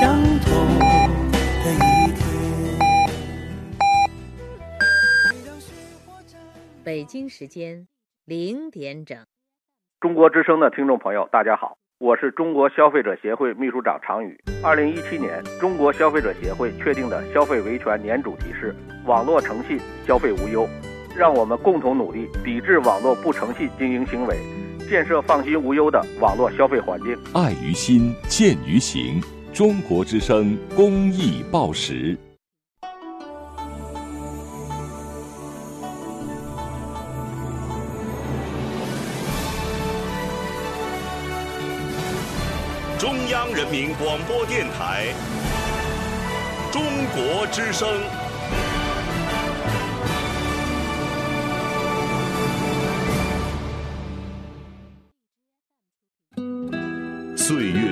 相同的一天。北京时间零点整，中国之声的听众朋友，大家好，我是中国消费者协会秘书长常宇。二零一七年，中国消费者协会确定的消费维权年主题是“网络诚信，消费无忧”。让我们共同努力，抵制网络不诚信经营行为，建设放心无忧的网络消费环境。爱于心，见于行。中国之声公益报时。中央人民广播电台。中国之声。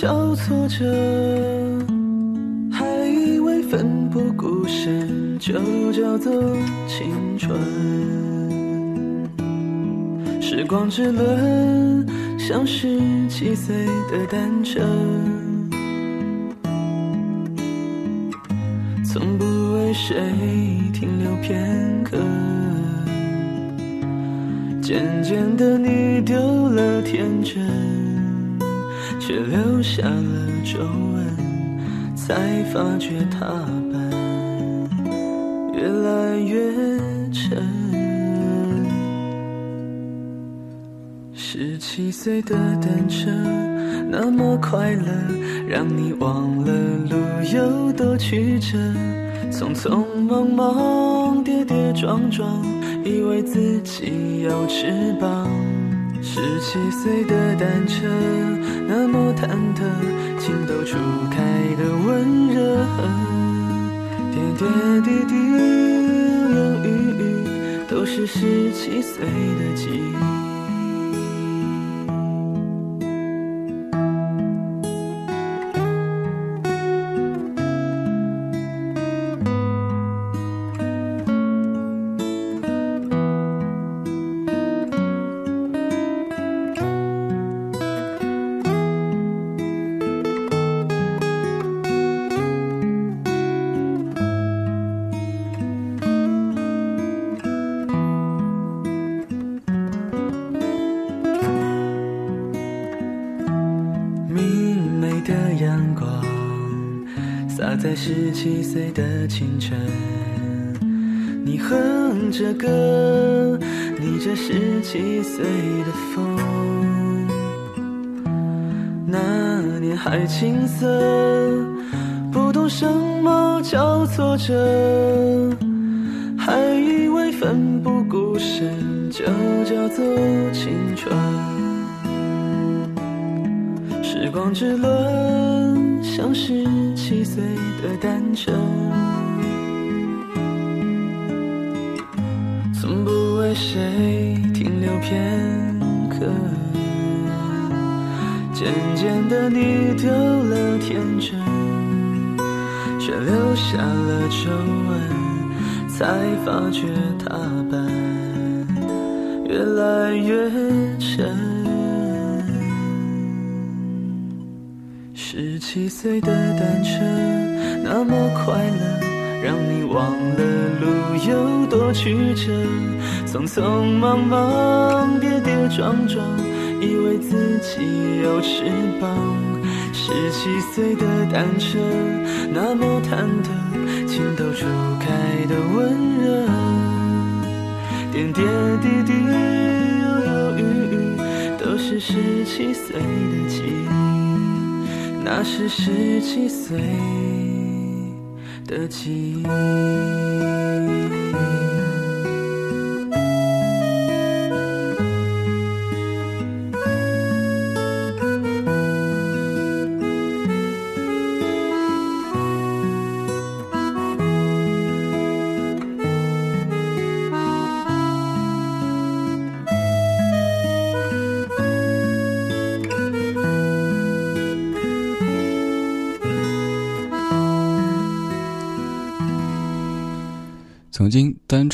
交错着，还以为奋不顾身就叫做青春。时光之轮像十七岁的单车，从不为谁停留片刻。渐渐的，你丢了天真，却留下了皱纹，才发觉踏板越来越沉。十七岁的单车那么快乐，让你忘了路有多曲折。匆匆忙忙，跌跌撞撞，以为自己有翅膀。十七岁的单车那么忐忑，情窦初开的温热，点点滴滴，流流雨雨，都是十七岁的记忆。洒在十七岁的清晨，你哼着歌，你这十七岁的风。那年还青涩，不懂什么叫挫折，还以为奋不顾身就叫做青春。时光之轮像是的单纯，从不为谁停留片刻。渐渐的，你丢了天真，却留下了皱纹，才发觉他般越来越岁的单车那么快乐，让你忘了路有多曲折。匆匆忙忙，跌跌撞撞，以为自己有翅膀。十七岁的单车，那么忐忑，情窦初开的温热，点点滴滴，犹犹豫豫，都是十七岁的记忆，那是十七岁的记忆。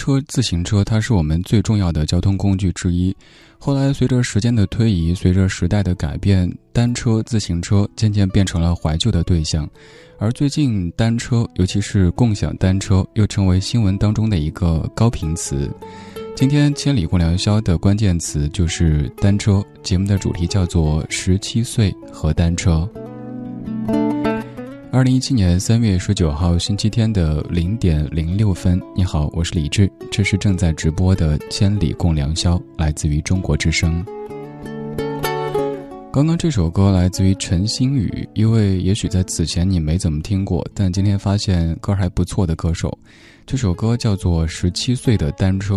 车、自行车，它是我们最重要的交通工具之一。后来，随着时间的推移，随着时代的改变，单车、自行车渐渐变成了怀旧的对象。而最近，单车，尤其是共享单车，又成为新闻当中的一个高频词。今天，千里共良宵的关键词就是单车。节目的主题叫做“十七岁和单车”。二零一七年三月十九号星期天的零点零六分，你好，我是李志，这是正在直播的《千里共良宵》，来自于中国之声。刚刚这首歌来自于陈星宇，一位也许在此前你没怎么听过，但今天发现歌还不错的歌手。这首歌叫做《十七岁的单车》，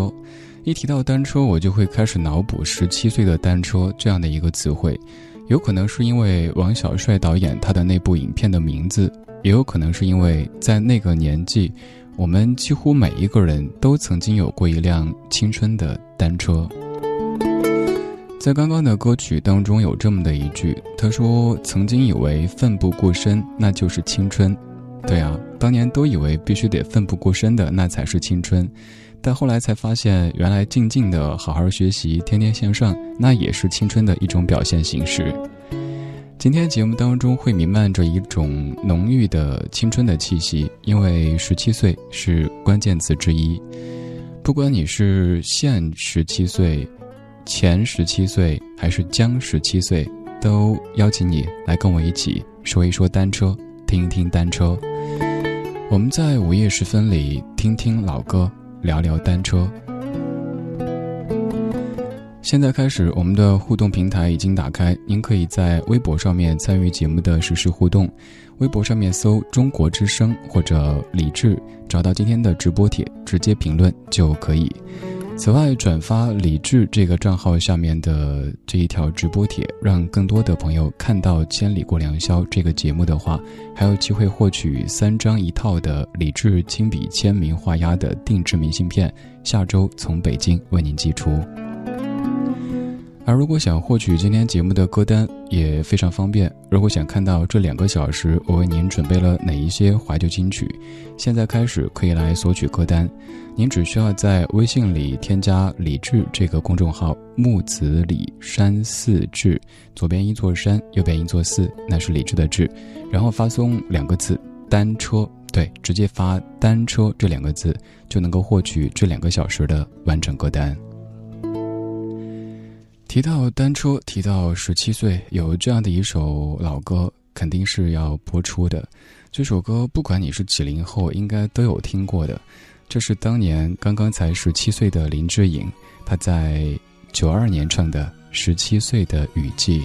一提到单车，我就会开始脑补“十七岁的单车”这样的一个词汇。有可能是因为王小帅导演他的那部影片的名字，也有可能是因为在那个年纪，我们几乎每一个人都曾经有过一辆青春的单车。在刚刚的歌曲当中有这么的一句，他说：“曾经以为奋不顾身那就是青春，对啊，当年都以为必须得奋不顾身的那才是青春。”但后来才发现，原来静静的好好学习，天天向上，那也是青春的一种表现形式。今天节目当中会弥漫着一种浓郁的青春的气息，因为十七岁是关键词之一。不管你是现十七岁、前十七岁，还是将十七岁，都邀请你来跟我一起说一说单车，听一听单车。我们在午夜时分里听听老歌。聊聊单车。现在开始，我们的互动平台已经打开，您可以在微博上面参与节目的实时互动。微博上面搜“中国之声”或者“李智”，找到今天的直播帖，直接评论就可以。此外，转发李志这个账号下面的这一条直播帖，让更多的朋友看到《千里过良宵》这个节目的话，还有机会获取三张一套的李志亲笔签名画押的定制明信片，下周从北京为您寄出。而如果想获取今天节目的歌单也非常方便。如果想看到这两个小时我为您准备了哪一些怀旧金曲，现在开始可以来索取歌单。您只需要在微信里添加“李志”这个公众号，木子李山寺志，左边一座山，右边一座寺，那是李志的志。然后发送两个字“单车”，对，直接发“单车”这两个字，就能够获取这两个小时的完整歌单。提到单车，提到十七岁，有这样的一首老歌，肯定是要播出的。这首歌，不管你是几零后，应该都有听过的。这是当年刚刚才十七岁的林志颖，他在九二年唱的《十七岁的雨季》。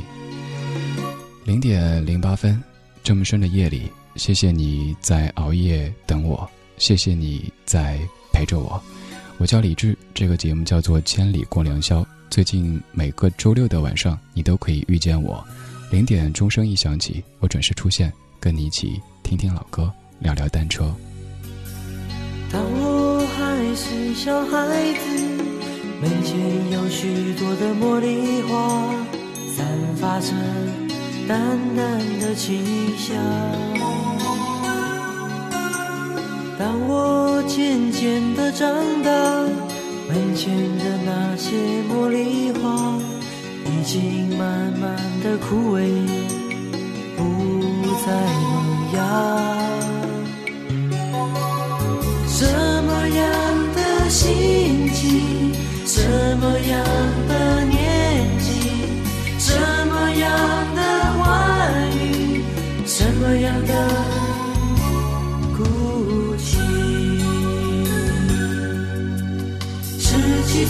零点零八分，这么深的夜里，谢谢你在熬夜等我，谢谢你在陪着我。我叫李志，这个节目叫做《千里过良宵》。最近每个周六的晚上，你都可以遇见我。零点钟声一响起，我准时出现，跟你一起听听老歌，聊聊单车。当我还是小孩子，门前有许多的茉莉花，散发着淡淡的清香。当我渐渐的长大门前的那些茉莉花已经慢慢的枯萎不再萌芽。什么样的心情什么样的年纪什么样的话语什么样的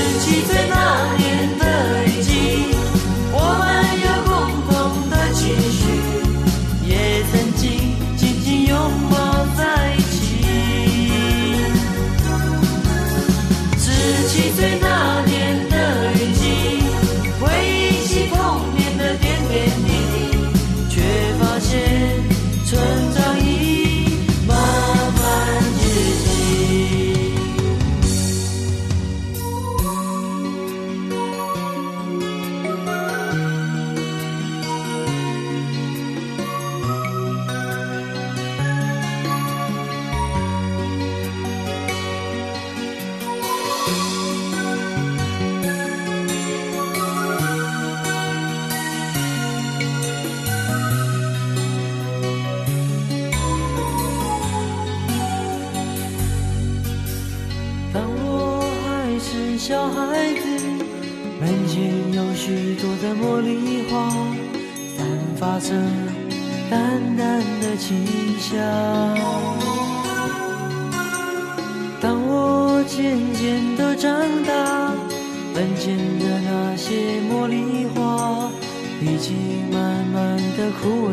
十七岁那年的雨季我们有共同的期许也曾经紧紧拥抱在一起。十七岁那家。当我渐渐的长大，门前的那些茉莉花已经慢慢的枯萎，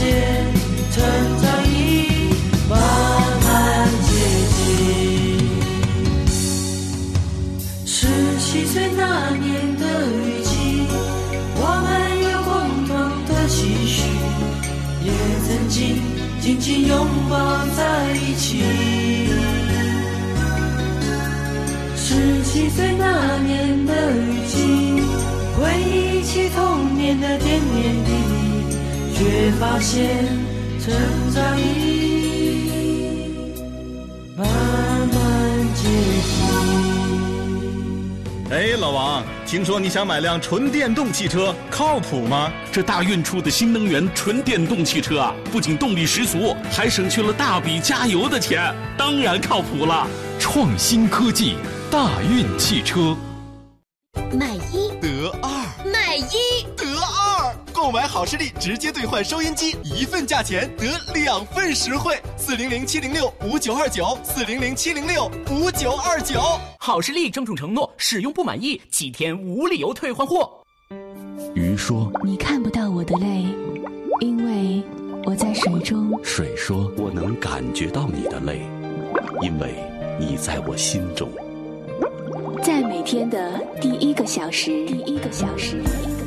间，成长已慢慢接近。十七岁那年的雨季，我们有共同的期许，也曾经紧紧拥抱在一起。十七岁那年的雨季，回忆起童年的点点。却发现成长已慢慢接近。哎，老王，听说你想买辆纯电动汽车，靠谱吗？这大运出的新能源纯电动汽车啊，不仅动力十足，还省去了大笔加油的钱，当然靠谱了。创新科技，大运汽车。购买好视力直接兑换收音机，一份价钱得两份实惠。四零零七零六五九二九，四零零七零六五九二九。好视力郑重承诺，使用不满意几天无理由退换货。鱼说你看不到我的泪，因为我在水中。水说我能感觉到你的泪，因为你在我心中。在每天的第一个小时，第一个小时，第一个小时，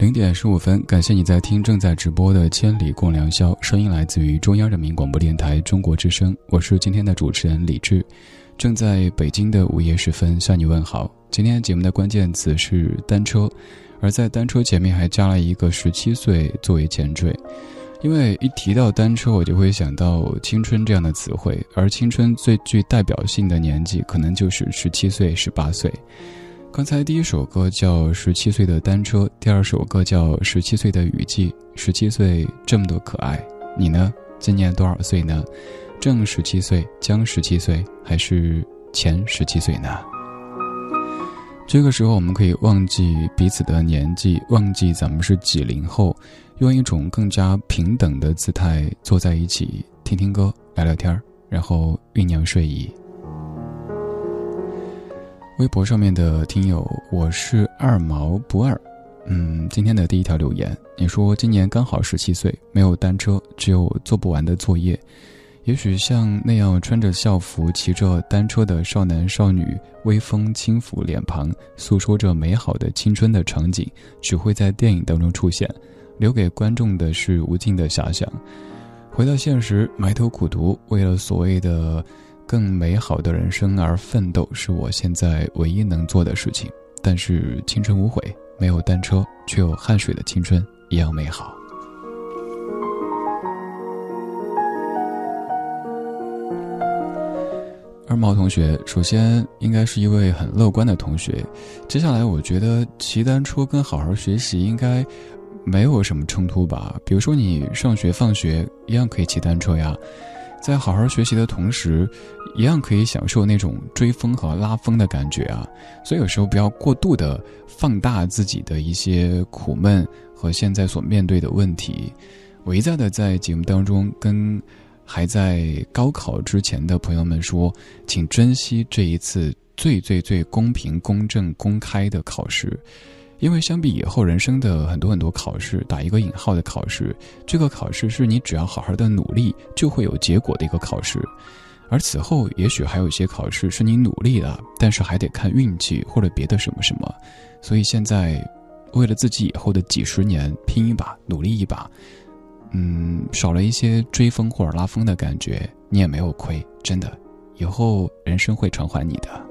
零点十五分，感谢你在听正在直播的《千里共良宵》，声音来自于中央人民广播电台中国之声，我是今天的主持人李志，正在北京的午夜时分向你问好。今天节目的关键词是单车，而在单车前面还加了一个十七岁作为前缀，因为一提到单车，我就会想到青春这样的词汇，而青春最具代表性的年纪可能就是十七岁、十八岁。刚才第一首歌叫《十七岁的单车》，第二首歌叫《十七岁的雨季》。十七岁这么多可爱，你呢？今年多少岁呢？正十七岁，将十七岁，还是前十七岁呢？这个时候，我们可以忘记彼此的年纪，忘记咱们是几零后，用一种更加平等的姿态坐在一起，听听歌，聊聊天儿然后酝酿睡意。微博上面的听友，我是二毛不二。嗯，今天的第一条留言，你说今年刚好十七岁，没有单车，只有做不完的作业。也许像那样穿着校服、骑着单车的少男少女，微风轻抚脸庞，诉说着美好的青春的场景，只会在电影当中出现，留给观众的是无尽的遐想。回到现实，埋头苦读，为了所谓的。更美好的人生而奋斗是我现在唯一能做的事情。但是青春无悔，没有单车，却有汗水的青春一样美好。二毛同学，首先应该是一位很乐观的同学。接下来，我觉得骑单车跟好好学习应该没有什么冲突吧？比如说，你上学放学一样可以骑单车呀。在好好学习的同时，一样可以享受那种追风和拉风的感觉啊！所以有时候不要过度的放大自己的一些苦闷和现在所面对的问题。我一再的在节目当中跟还在高考之前的朋友们说，请珍惜这一次最最最公平、公正、公开的考试。因为相比以后人生的很多很多考试，打一个引号的考试，这个考试是你只要好好的努力就会有结果的一个考试，而此后也许还有一些考试是你努力了，但是还得看运气或者别的什么什么。所以现在，为了自己以后的几十年拼一把，努力一把，嗯，少了一些追风或者拉风的感觉，你也没有亏，真的，以后人生会偿还你的。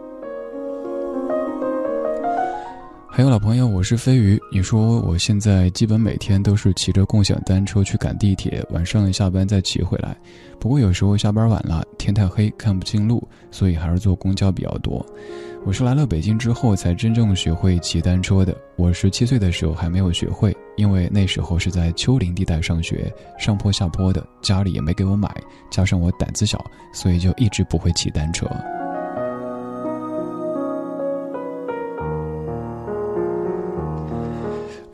还有老朋友，我是飞鱼。你说我现在基本每天都是骑着共享单车去赶地铁，晚上下班再骑回来。不过有时候下班晚了，天太黑看不清路，所以还是坐公交比较多。我是来了北京之后才真正学会骑单车的。我十七岁的时候还没有学会，因为那时候是在丘陵地带上学，上坡下坡的，家里也没给我买，加上我胆子小，所以就一直不会骑单车。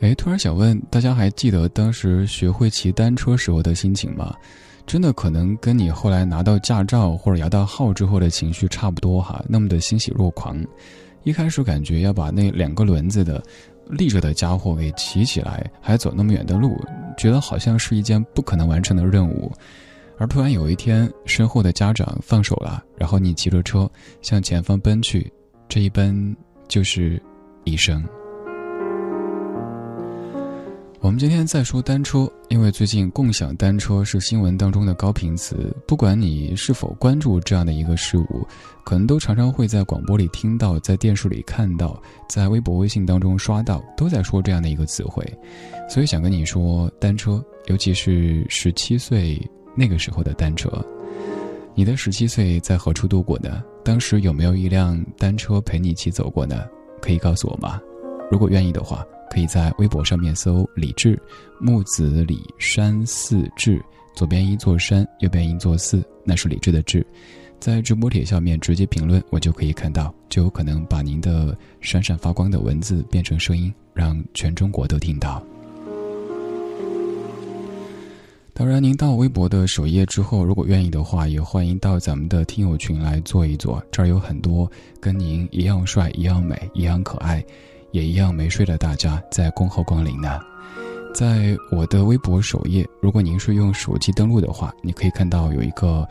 哎，突然想问大家，还记得当时学会骑单车时候的心情吗？真的可能跟你后来拿到驾照或者摇到号之后的情绪差不多哈，那么的欣喜若狂。一开始感觉要把那两个轮子的立着的家伙给骑起来，还走那么远的路，觉得好像是一件不可能完成的任务。而突然有一天，身后的家长放手了，然后你骑着车向前方奔去，这一奔就是一生。我们今天在说单车，因为最近共享单车是新闻当中的高频词。不管你是否关注这样的一个事物，可能都常常会在广播里听到，在电视里看到，在微博、微信当中刷到，都在说这样的一个词汇。所以想跟你说，单车，尤其是十七岁那个时候的单车，你的十七岁在何处度过呢？当时有没有一辆单车陪你一起走过呢？可以告诉我吗？如果愿意的话。可以在微博上面搜“李志木子李山寺志”，左边一座山，右边一座寺，那是李志的志。在直播帖下面直接评论，我就可以看到，就有可能把您的闪闪发光的文字变成声音，让全中国都听到。当然，您到微博的首页之后，如果愿意的话，也欢迎到咱们的听友群来坐一坐，这儿有很多跟您一样帅、一样美、一样可爱。也一样没睡的大家在恭候光临呢，在我的微博首页，如果您是用手机登录的话，你可以看到有一个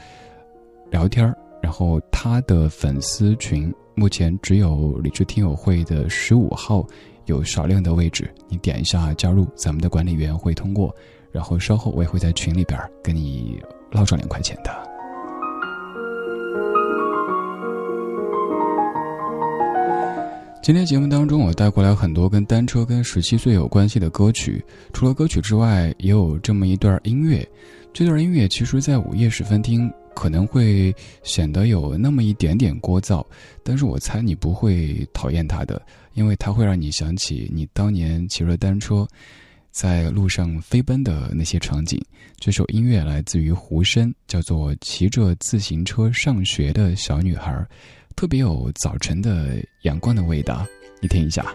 聊天儿然后他的粉丝群目前只有理智听友会的十五号有少量的位置，你点一下加入，咱们的管理员会通过，然后稍后我也会在群里边跟你捞上两块钱的。今天节目当中，我带过来很多跟单车、跟十七岁有关系的歌曲。除了歌曲之外，也有这么一段音乐。这段音乐其实，在午夜时分听可能会显得有那么一点点聒噪，但是我猜你不会讨厌它的，因为它会让你想起你当年骑着单车，在路上飞奔的那些场景。这首音乐来自于胡申，叫做《骑着自行车上学的小女孩》。特别有早晨的阳光的味道，你听一下。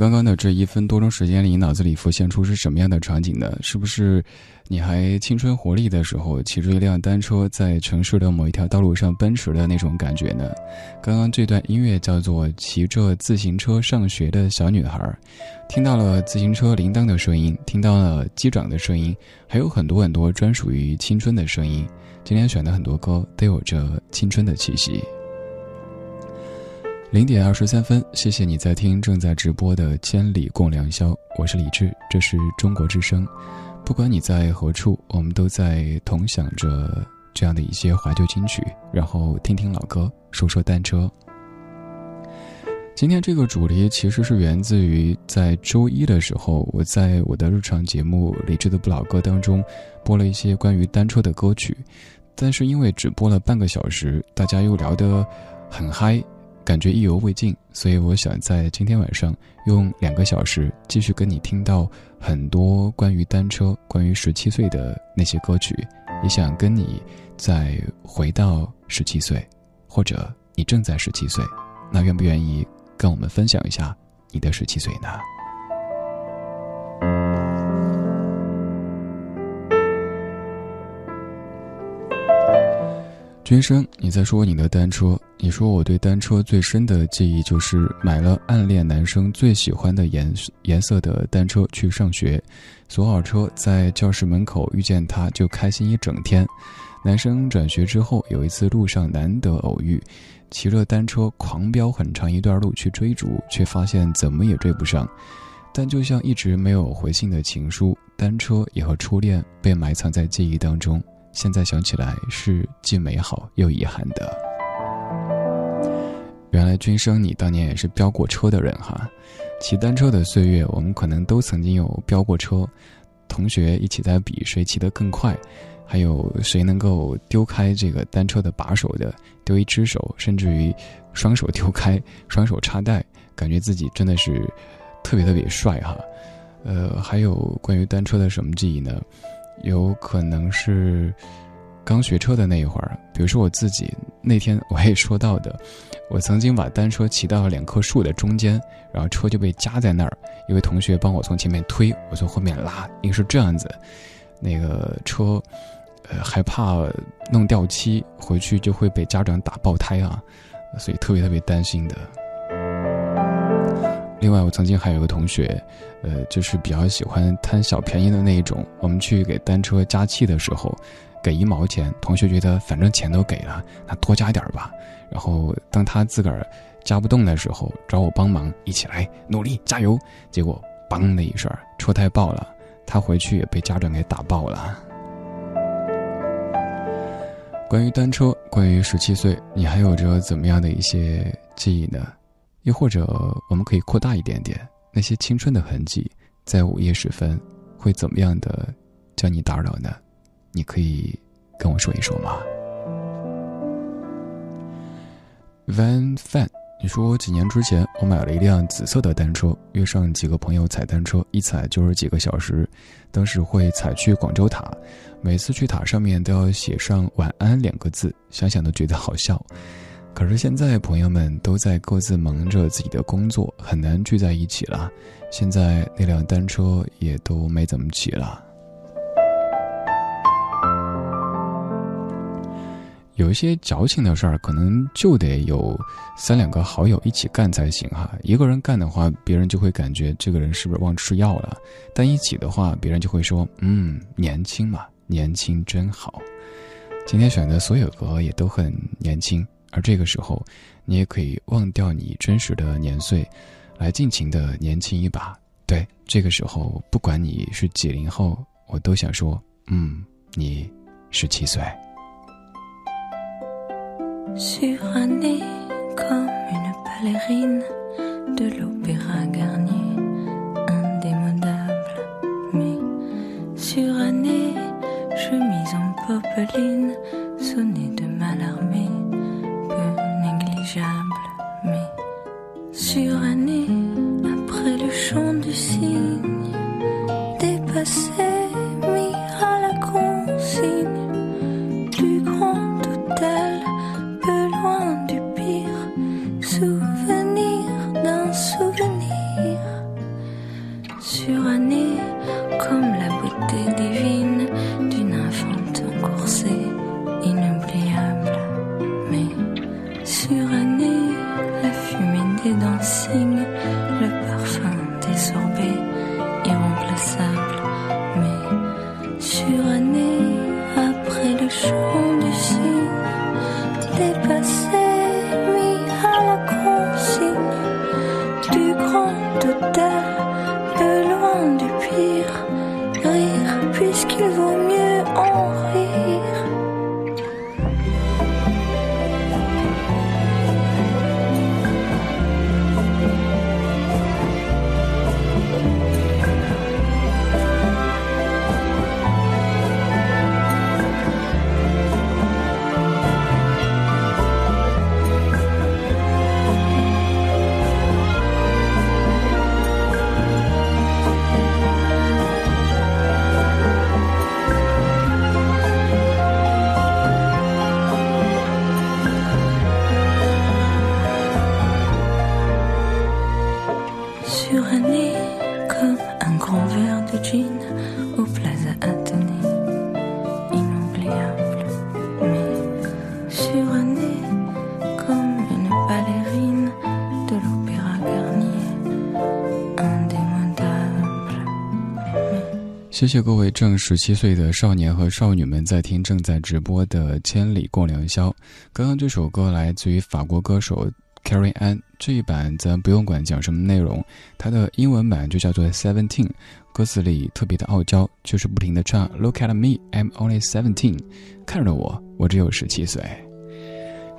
刚刚的这一分多钟时间里，你脑子里浮现出是什么样的场景呢？是不是你还青春活力的时候，骑着一辆单车在城市的某一条道路上奔驰的那种感觉呢？刚刚这段音乐叫做《骑着自行车上学的小女孩》，听到了自行车铃铛的声音，听到了机长的声音，还有很多很多专属于青春的声音。今天选的很多歌都有着青春的气息。零点二十三分，谢谢你在听正在直播的《千里共良宵》，我是李志，这是中国之声。不管你在何处，我们都在同享着这样的一些怀旧金曲，然后听听老歌，说说单车。今天这个主题其实是源自于在周一的时候，我在我的日常节目《李志的不老歌》当中播了一些关于单车的歌曲，但是因为只播了半个小时，大家又聊得很嗨。感觉意犹未尽，所以我想在今天晚上用两个小时继续跟你听到很多关于单车、关于十七岁的那些歌曲，也想跟你再回到十七岁，或者你正在十七岁，那愿不愿意跟我们分享一下你的十七岁呢？君生，你在说你的单车。你说我对单车最深的记忆就是买了暗恋男生最喜欢的颜颜色的单车去上学，锁好车在教室门口遇见他就开心一整天。男生转学之后有一次路上难得偶遇，骑着单车狂飙很长一段路去追逐，却发现怎么也追不上。但就像一直没有回信的情书，单车也和初恋被埋藏在记忆当中。现在想起来是既美好又遗憾的。原来君生，你当年也是飙过车的人哈。骑单车的岁月，我们可能都曾经有飙过车，同学一起在比谁骑得更快，还有谁能够丢开这个单车的把手的，丢一只手，甚至于双手丢开，双手插袋，感觉自己真的是特别特别帅哈。呃，还有关于单车的什么记忆呢？有可能是刚学车的那一会儿，比如说我自己那天我也说到的，我曾经把单车骑到了两棵树的中间，然后车就被夹在那儿，一位同学帮我从前面推，我从后面拉，硬是这样子，那个车。呃，害怕弄掉漆，回去就会被家长打爆胎啊，所以特别特别担心的。另外，我曾经还有个同学，呃，就是比较喜欢贪小便宜的那一种。我们去给单车加气的时候，给一毛钱，同学觉得反正钱都给了，那多加点吧。然后当他自个儿加不动的时候，找我帮忙，一起来努力加油。结果“嘣”的一声，车胎爆了，他回去也被家长给打爆了。关于单车，关于十七岁，你还有着怎么样的一些记忆呢？又或者，我们可以扩大一点点，那些青春的痕迹，在午夜时分，会怎么样的将你打扰呢？你可以跟我说一说吗？Van Fan，你说几年之前，我买了一辆紫色的单车，约上几个朋友踩单车，一踩就是几个小时，当时会踩去广州塔。每次去塔上面都要写上“晚安”两个字，想想都觉得好笑。可是现在朋友们都在各自忙着自己的工作，很难聚在一起了。现在那辆单车也都没怎么骑了。有一些矫情的事儿，可能就得有三两个好友一起干才行哈。一个人干的话，别人就会感觉这个人是不是忘吃药了；但一起的话，别人就会说：“嗯，年轻嘛。”年轻真好，今天选的所有歌也都很年轻，而这个时候，你也可以忘掉你真实的年岁，来尽情的年轻一把。对，这个时候，不管你是几零后，我都想说，嗯，你十七岁。popeline, sonnée de malarmée, négligeable, mais surannée après le chant du cygne, dépassé, mis à la consigne, du grand hôtel, peu loin du pire, souvenir d'un souvenir, surannée comme 谢谢各位正十七岁的少年和少女们在听正在直播的《千里共良宵》。刚刚这首歌来自于法国歌手 Carrie Ann，这一版咱不用管讲什么内容，它的英文版就叫做 Seventeen，歌词里特别的傲娇，就是不停的唱 Look at me, I'm only seventeen，看着我，我只有十七岁。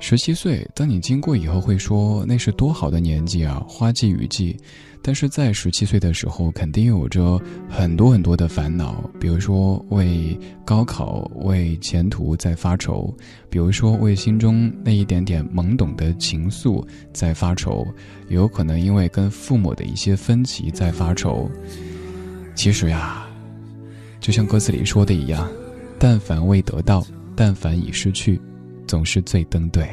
十七岁，当你经过以后会说那是多好的年纪啊，花季雨季。但是在十七岁的时候，肯定有着很多很多的烦恼，比如说为高考、为前途在发愁，比如说为心中那一点点懵懂的情愫在发愁，有可能因为跟父母的一些分歧在发愁。其实呀，就像歌词里说的一样，但凡未得到，但凡已失去，总是最登对。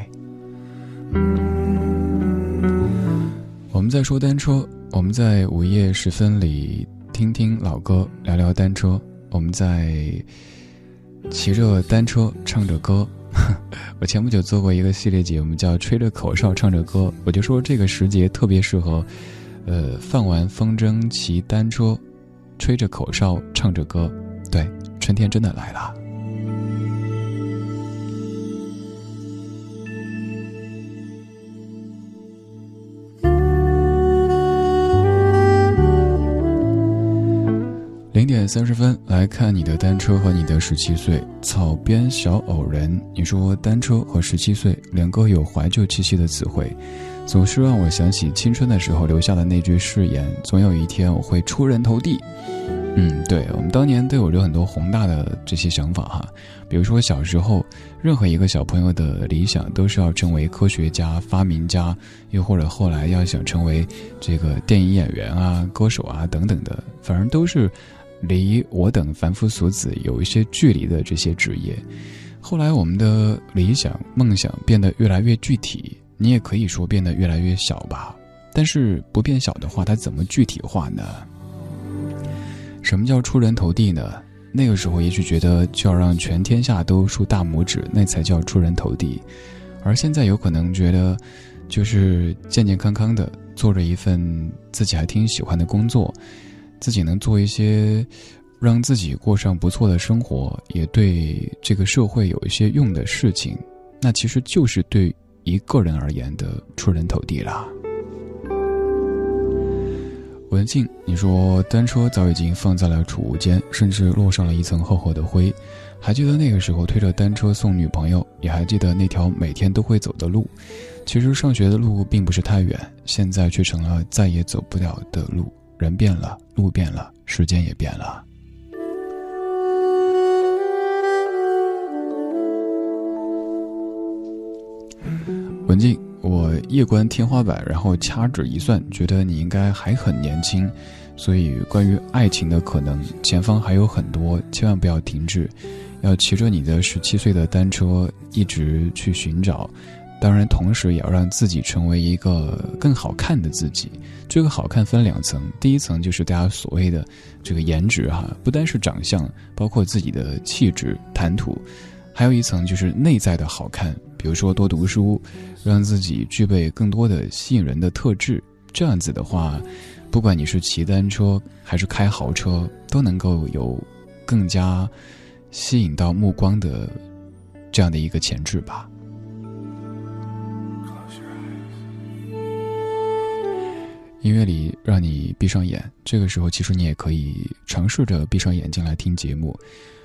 我们在说单车。我们在午夜时分里听听老歌，聊聊单车。我们在骑着单车唱着歌。我前不久做过一个系列节目，叫“吹着口哨唱着歌”。我就说这个时节特别适合，呃，放完风筝骑单车，吹着口哨唱着歌。对，春天真的来了。三十分，来看你的单车和你的十七岁。草编小偶人，你说单车和十七岁两个有怀旧气息的词汇，总是让我想起青春的时候留下的那句誓言：总有一天我会出人头地。嗯，对我们当年都有着很多宏大的这些想法哈，比如说小时候，任何一个小朋友的理想都是要成为科学家、发明家，又或者后来要想成为这个电影演员啊、歌手啊等等的，反正都是。离我等凡夫俗子有一些距离的这些职业，后来我们的理想梦想变得越来越具体，你也可以说变得越来越小吧。但是不变小的话，它怎么具体化呢？什么叫出人头地呢？那个时候也许觉得就要让全天下都竖大拇指，那才叫出人头地。而现在有可能觉得，就是健健康康的做着一份自己还挺喜欢的工作。自己能做一些让自己过上不错的生活，也对这个社会有一些用的事情，那其实就是对一个人而言的出人头地啦。文静，你说单车早已经放在了储物间，甚至落上了一层厚厚的灰。还记得那个时候推着单车送女朋友，也还记得那条每天都会走的路。其实上学的路并不是太远，现在却成了再也走不了的路。人变了，路变了，时间也变了。文静，我夜观天花板，然后掐指一算，觉得你应该还很年轻，所以关于爱情的可能，前方还有很多，千万不要停滞，要骑着你的十七岁的单车一直去寻找。当然，同时也要让自己成为一个更好看的自己。这个好看分两层，第一层就是大家所谓的这个颜值哈，不单是长相，包括自己的气质、谈吐，还有一层就是内在的好看。比如说多读书，让自己具备更多的吸引人的特质。这样子的话，不管你是骑单车还是开豪车，都能够有更加吸引到目光的这样的一个潜质吧。音乐里让你闭上眼，这个时候其实你也可以尝试着闭上眼睛来听节目。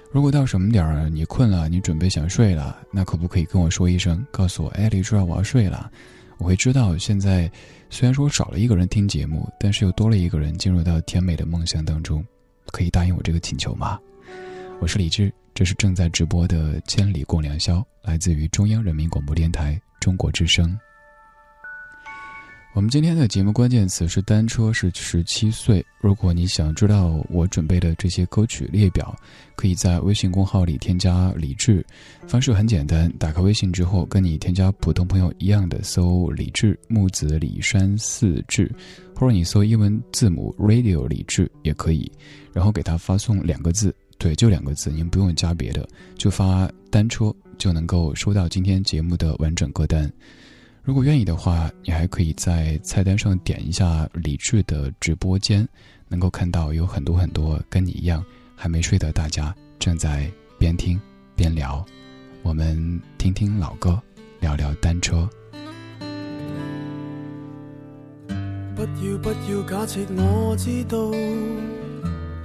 如果到什么点儿你困了，你准备想睡了，那可不可以跟我说一声，告诉我，哎，李志，我要睡了。我会知道现在虽然说少了一个人听节目，但是又多了一个人进入到甜美的梦乡当中。可以答应我这个请求吗？我是李志，这是正在直播的《千里共良宵》，来自于中央人民广播电台中国之声。我们今天的节目关键词是单车，是十七岁。如果你想知道我准备的这些歌曲列表，可以在微信公号里添加李志，方式很简单，打开微信之后，跟你添加普通朋友一样的搜李志木子李山四志，或者你搜英文字母 radio 李志也可以，然后给他发送两个字，对，就两个字，您不用加别的，就发单车就能够收到今天节目的完整歌单。如果愿意的话，你还可以在菜单上点一下李智的直播间，能够看到有很多很多跟你一样还没睡的大家正在边听边聊。我们听听老歌，聊聊单车。不要不要假设我知道，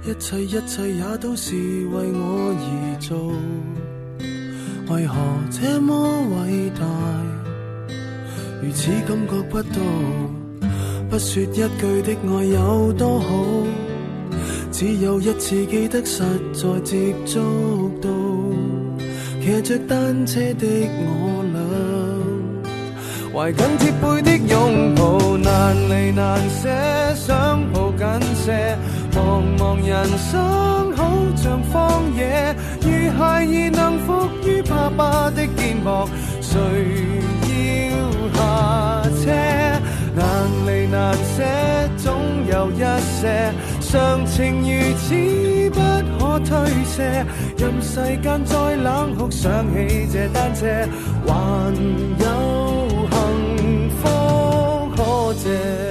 一切一切也都是为我而做，为何这么伟大？如此感觉不到，不说一句的爱有多好，只有一次记得实在接触到，骑着单车的我俩，怀紧贴背的拥抱，难离难舍，想抱紧些。茫茫人生好像荒野，如孩儿能伏于爸爸的肩膊，谁要下车？难离难舍，总有一些常情如此不可推卸。任世间再冷酷，想起这单车，还有幸福可借。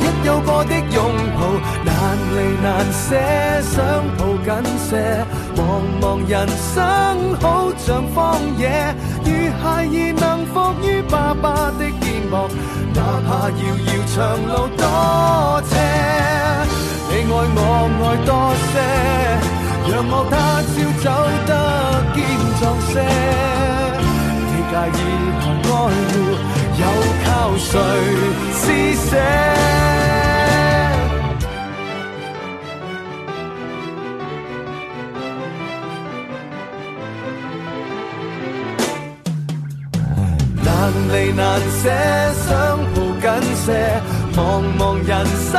一有过的拥抱，难离难舍，想抱紧些。茫茫人生好像荒野，如孩儿能伏于爸爸的肩膊，哪怕遥遥长路多斜。你爱我爱多些，让我他朝走得坚壮些。你介意和爱护？又靠谁施舍？难离难舍，想抱紧些。茫茫人生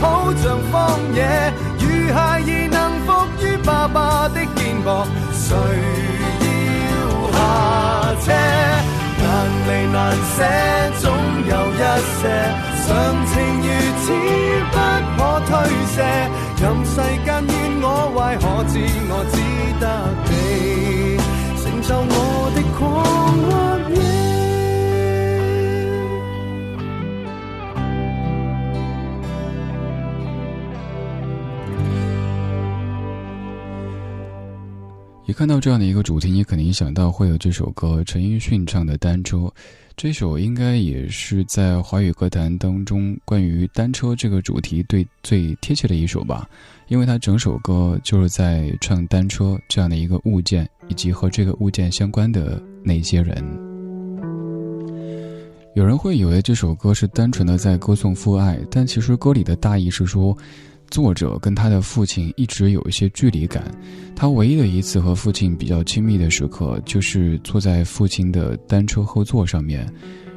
好像荒野，如孩儿能伏于爸爸的肩膊，谁要下车？难离难舍，总有一些常情如此不可推卸。任世间怨我坏，可知我只得你成就我的狂或看到这样的一个主题，你肯定想到会有这首歌陈奕迅唱的《单车》。这首应该也是在华语歌坛当中关于单车这个主题对最贴切的一首吧，因为它整首歌就是在唱单车这样的一个物件，以及和这个物件相关的那些人。有人会以为这首歌是单纯的在歌颂父爱，但其实歌里的大意是说。作者跟他的父亲一直有一些距离感，他唯一的一次和父亲比较亲密的时刻，就是坐在父亲的单车后座上面，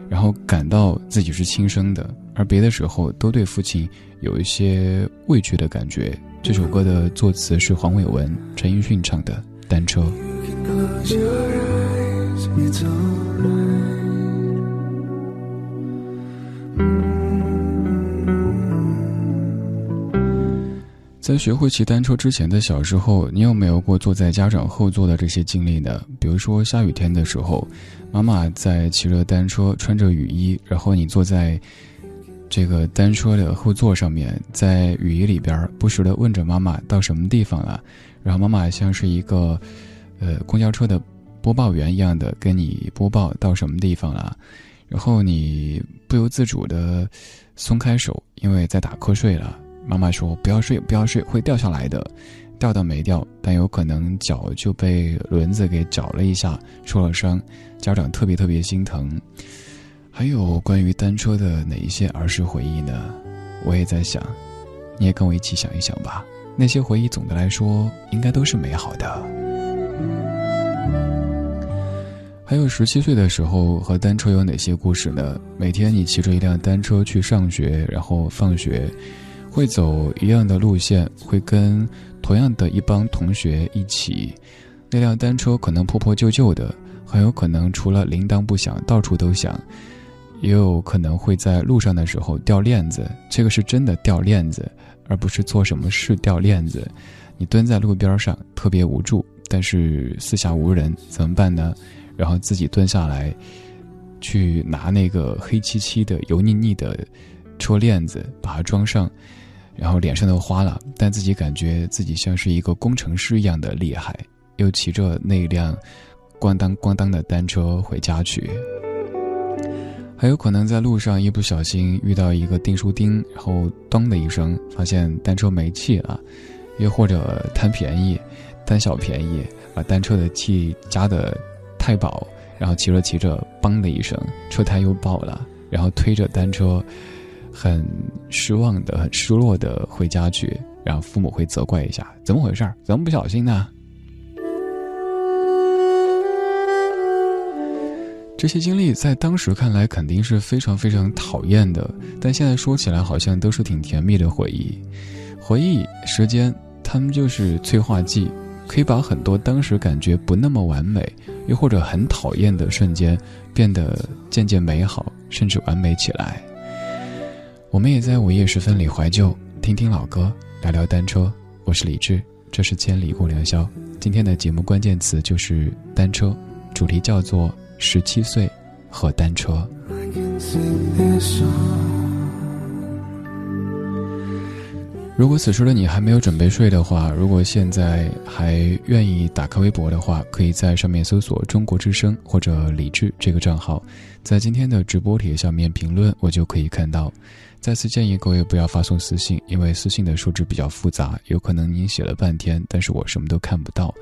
然后感到自己是亲生的，而别的时候都对父亲有一些畏惧的感觉。这首歌的作词是黄伟文、陈奕迅唱的《单车》。在学会骑单车之前的小时候，你有没有过坐在家长后座的这些经历呢？比如说下雨天的时候，妈妈在骑着单车，穿着雨衣，然后你坐在这个单车的后座上面，在雨衣里边不时的问着妈妈到什么地方了，然后妈妈像是一个呃公交车的播报员一样的跟你播报到什么地方了，然后你不由自主的松开手，因为在打瞌睡了。妈妈说：“不要睡，不要睡，会掉下来的。掉到没掉，但有可能脚就被轮子给绞了一下，受了伤。家长特别特别心疼。还有关于单车的哪一些儿时回忆呢？我也在想，你也跟我一起想一想吧。那些回忆总的来说应该都是美好的。还有十七岁的时候和单车有哪些故事呢？每天你骑着一辆单车去上学，然后放学。”会走一样的路线，会跟同样的一帮同学一起。那辆单车可能破破旧旧的，很有可能除了铃铛不响，到处都响。也有可能会在路上的时候掉链子。这个是真的掉链子，而不是做什么事掉链子。你蹲在路边上，特别无助，但是四下无人，怎么办呢？然后自己蹲下来，去拿那个黑漆漆的、油腻腻的车链子，把它装上，然后脸上都花了，但自己感觉自己像是一个工程师一样的厉害，又骑着那辆咣当咣当的单车回家去。还有可能在路上一不小心遇到一个订书钉，然后咚的一声，发现单车没气了；又或者贪便宜，贪小便宜，把单车的气加的太饱，然后骑着骑着，嘣的一声，车胎又爆了，然后推着单车，很失望的、很失落的回家去，然后父母会责怪一下：怎么回事儿？怎么不小心呢？这些经历在当时看来肯定是非常非常讨厌的，但现在说起来好像都是挺甜蜜的回忆。回忆、时间，它们就是催化剂，可以把很多当时感觉不那么完美，又或者很讨厌的瞬间，变得渐渐美好，甚至完美起来。我们也在午夜时分里怀旧，听听老歌，聊聊单车。我是李志，这是千里共良宵。今天的节目关键词就是单车，主题叫做。十七岁和单车。如果此时的你还没有准备睡的话，如果现在还愿意打开微博的话，可以在上面搜索“中国之声”或者“李智”这个账号，在今天的直播帖下面评论，我就可以看到。再次建议各位不要发送私信，因为私信的数字比较复杂，有可能您写了半天，但是我什么都看不到。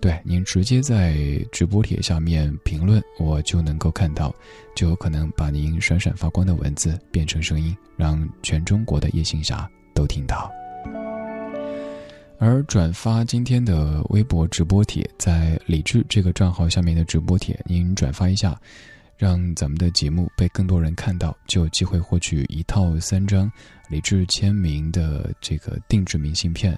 对，您直接在直播帖下面评论，我就能够看到，就有可能把您闪闪发光的文字变成声音，让全中国的夜行侠都听到。而转发今天的微博直播帖，在李智这个账号下面的直播帖，您转发一下，让咱们的节目被更多人看到，就有机会获取一套三张李智签名的这个定制明信片。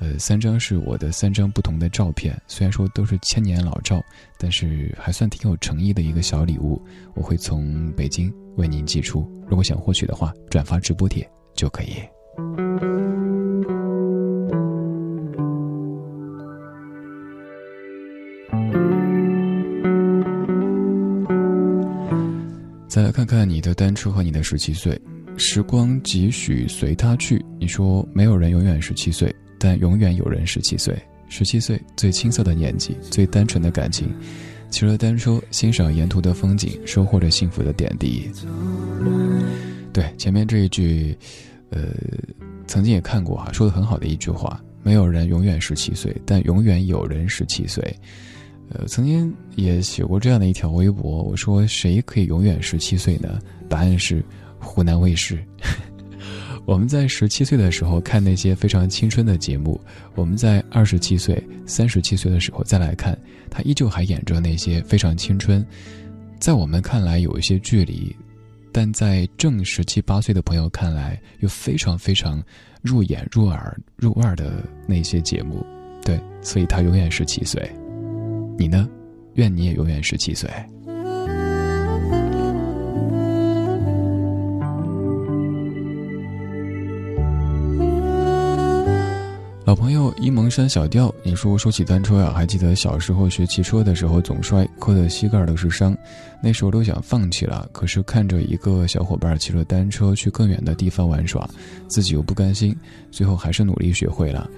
呃，三张是我的三张不同的照片，虽然说都是千年老照，但是还算挺有诚意的一个小礼物。我会从北京为您寄出，如果想获取的话，转发直播帖就可以。再来看看你的单车和你的十七岁，时光几许随他去。你说没有人永远十七岁。但永远有人十七岁，十七岁最青涩的年纪，最单纯的感情，骑着单车欣赏沿途的风景，收获着幸福的点滴。对，前面这一句，呃，曾经也看过哈，说的很好的一句话：没有人永远十七岁，但永远有人十七岁。呃，曾经也写过这样的一条微博，我说谁可以永远十七岁呢？答案是湖南卫视。我们在十七岁的时候看那些非常青春的节目，我们在二十七岁、三十七岁的时候再来看，他依旧还演着那些非常青春，在我们看来有一些距离，但在正十七八岁的朋友看来又非常非常入眼、入耳、入味的那些节目，对，所以他永远十七岁。你呢？愿你也永远十七岁。老朋友沂蒙山小调，你说说起单车呀，还记得小时候学骑车的时候总摔，磕的膝盖都是伤，那时候都想放弃了。可是看着一个小伙伴骑着单车去更远的地方玩耍，自己又不甘心，最后还是努力学会了。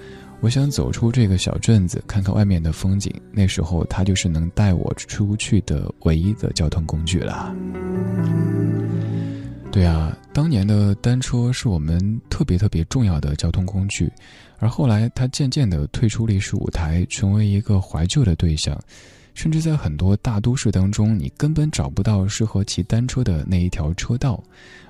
我想走出这个小镇子，看看外面的风景。那时候他就是能带我出去的唯一的交通工具了。对啊，当年的单车是我们特别特别重要的交通工具，而后来它渐渐的退出历史舞台，成为一个怀旧的对象，甚至在很多大都市当中，你根本找不到适合骑单车的那一条车道。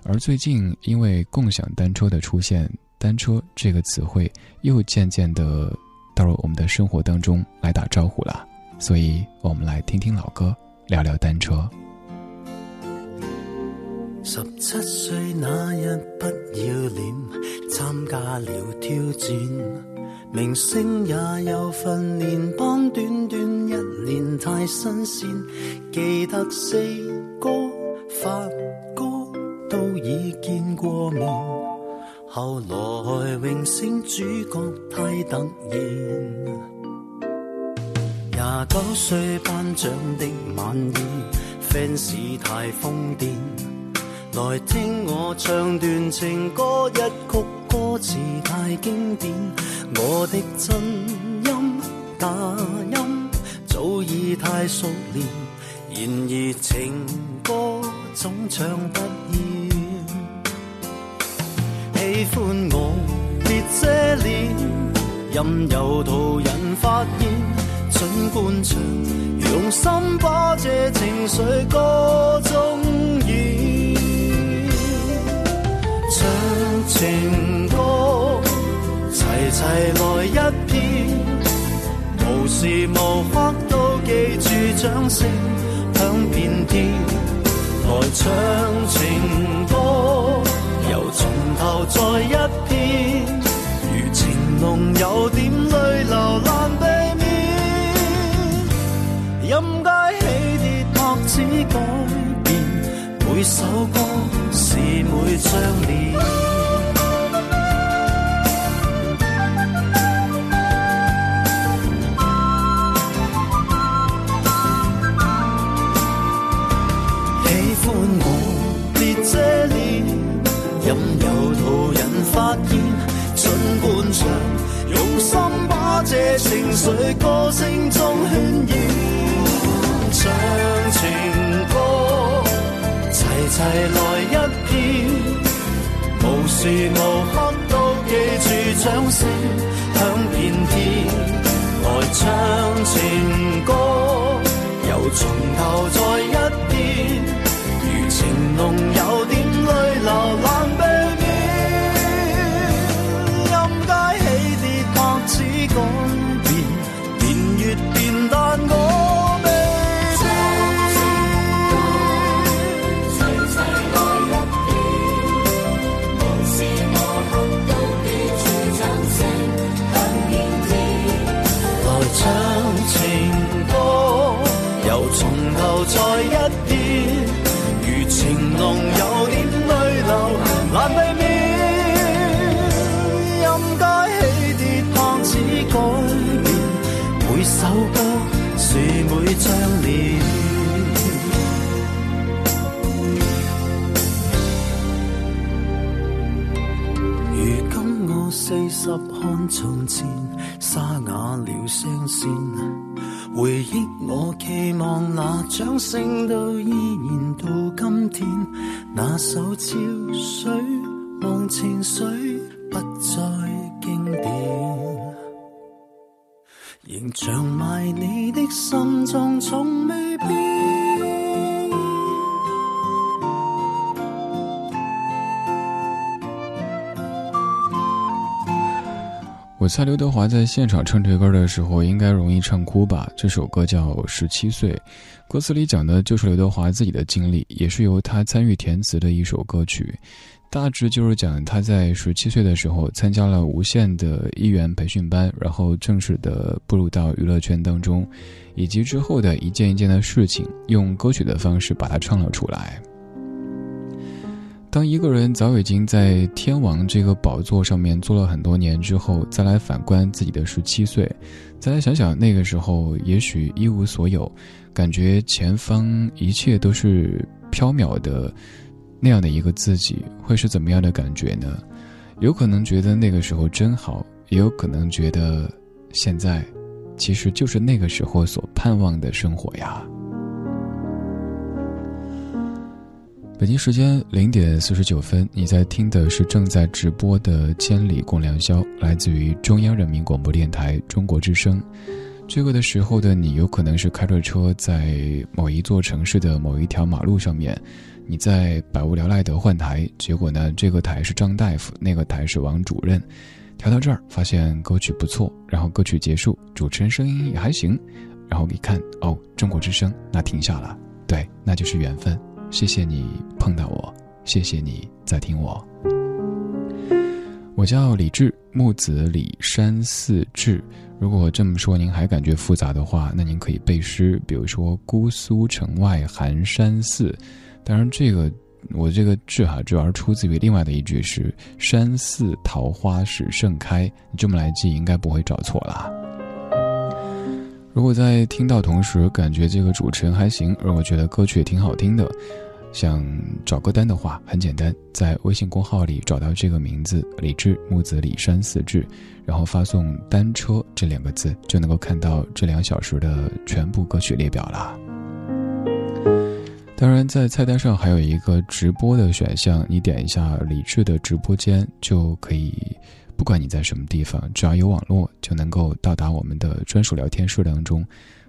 而最近，因为共享单车的出现，单车这个词汇又渐渐的到了我们的生活当中来打招呼了。所以，我们来听听老歌，聊聊单车。十七岁那日不要脸，参加了挑战，明星也有训练班，短短一年太新鲜。记得四哥、发哥、都已见过面，后来荣升主角太突然。廿九岁颁奖的晚宴，fans 太疯癫，来听我唱段情歌，一曲歌词太经典，我的真音假音早已太熟练，然而情歌总唱不厌。喜欢我别遮脸，任由途人发现。尽管唱，用心把这情绪歌中演。唱情歌，齐齐来一遍，无时无刻都记住掌声响遍天。来唱情歌，由从头再一遍，如情浓有点泪流难避免。音阶起跌拍子改变，每首歌是每张脸。发现，尽管唱，用心把这情绪歌声中渲染。唱情歌，齐齐来一遍，无时无刻都记住掌声响遍天。来唱情歌，又从头再一遍，如情浓从前，沙哑了声线。回忆我期望那掌声都依然到今天。那首潮水忘情水不再经典，仍长埋你的心中从未变。猜刘德华在现场唱这歌的时候，应该容易唱哭吧？这首歌叫《十七岁》，歌词里讲的就是刘德华自己的经历，也是由他参与填词的一首歌曲。大致就是讲他在十七岁的时候参加了无线的艺员培训班，然后正式的步入到娱乐圈当中，以及之后的一件一件的事情，用歌曲的方式把它唱了出来。当一个人早已经在天王这个宝座上面坐了很多年之后，再来反观自己的十七岁，再来想想那个时候也许一无所有，感觉前方一切都是缥缈的，那样的一个自己会是怎么样的感觉呢？有可能觉得那个时候真好，也有可能觉得现在其实就是那个时候所盼望的生活呀。北京时间零点四十九分，你在听的是正在直播的《千里共良宵》，来自于中央人民广播电台中国之声。这个的时候的你，有可能是开着车在某一座城市的某一条马路上面，你在百无聊赖的换台，结果呢，这个台是张大夫，那个台是王主任。调到这儿，发现歌曲不错，然后歌曲结束，主持人声音也还行，然后一看，哦，中国之声，那停下了，对，那就是缘分。谢谢你碰到我，谢谢你在听我。我叫李志，木子李山寺志。如果这么说您还感觉复杂的话，那您可以背诗，比如说“姑苏城外寒山寺”。当然，这个我这个句哈，主要是出自于另外的一句是“山寺桃花始盛开”，你这么来记，应该不会找错了。如果在听到同时感觉这个主持人还行，而我觉得歌曲也挺好听的，想找歌单的话，很简单，在微信公号里找到这个名字“李志木子李山四志”，然后发送“单车”这两个字，就能够看到这两小时的全部歌曲列表了。当然，在菜单上还有一个直播的选项，你点一下李智的直播间就可以。不管你在什么地方，只要有网络，就能够到达我们的专属聊天数量中，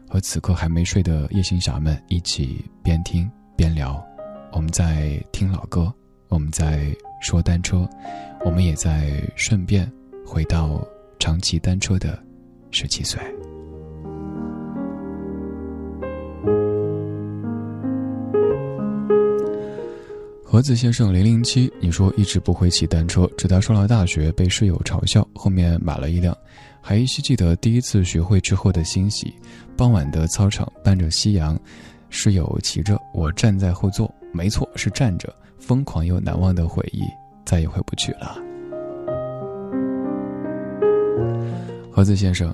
和此刻还没睡的夜行侠们一起边听边聊。我们在听老歌，我们在说单车，我们也在顺便回到常骑单车的十七岁。盒子先生零零七，你说一直不会骑单车，直到上了大学被室友嘲笑，后面买了一辆，还依稀记得第一次学会之后的欣喜。傍晚的操场伴着夕阳，室友骑着，我站在后座，没错是站着，疯狂又难忘的回忆再也回不去了。盒子先生。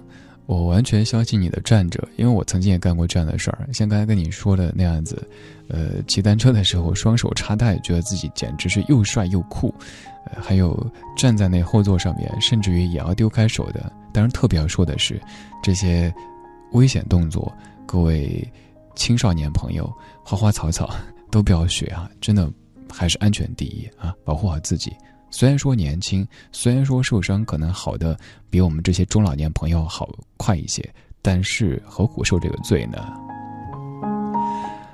我完全相信你的站着，因为我曾经也干过这样的事儿，像刚才跟你说的那样子，呃，骑单车的时候双手插袋，觉得自己简直是又帅又酷，呃，还有站在那后座上面，甚至于也要丢开手的。当然，特别要说的是，这些危险动作，各位青少年朋友，花花草草都不要学啊！真的，还是安全第一啊，保护好自己。虽然说年轻，虽然说受伤可能好的比我们这些中老年朋友好快一些，但是何苦受这个罪呢？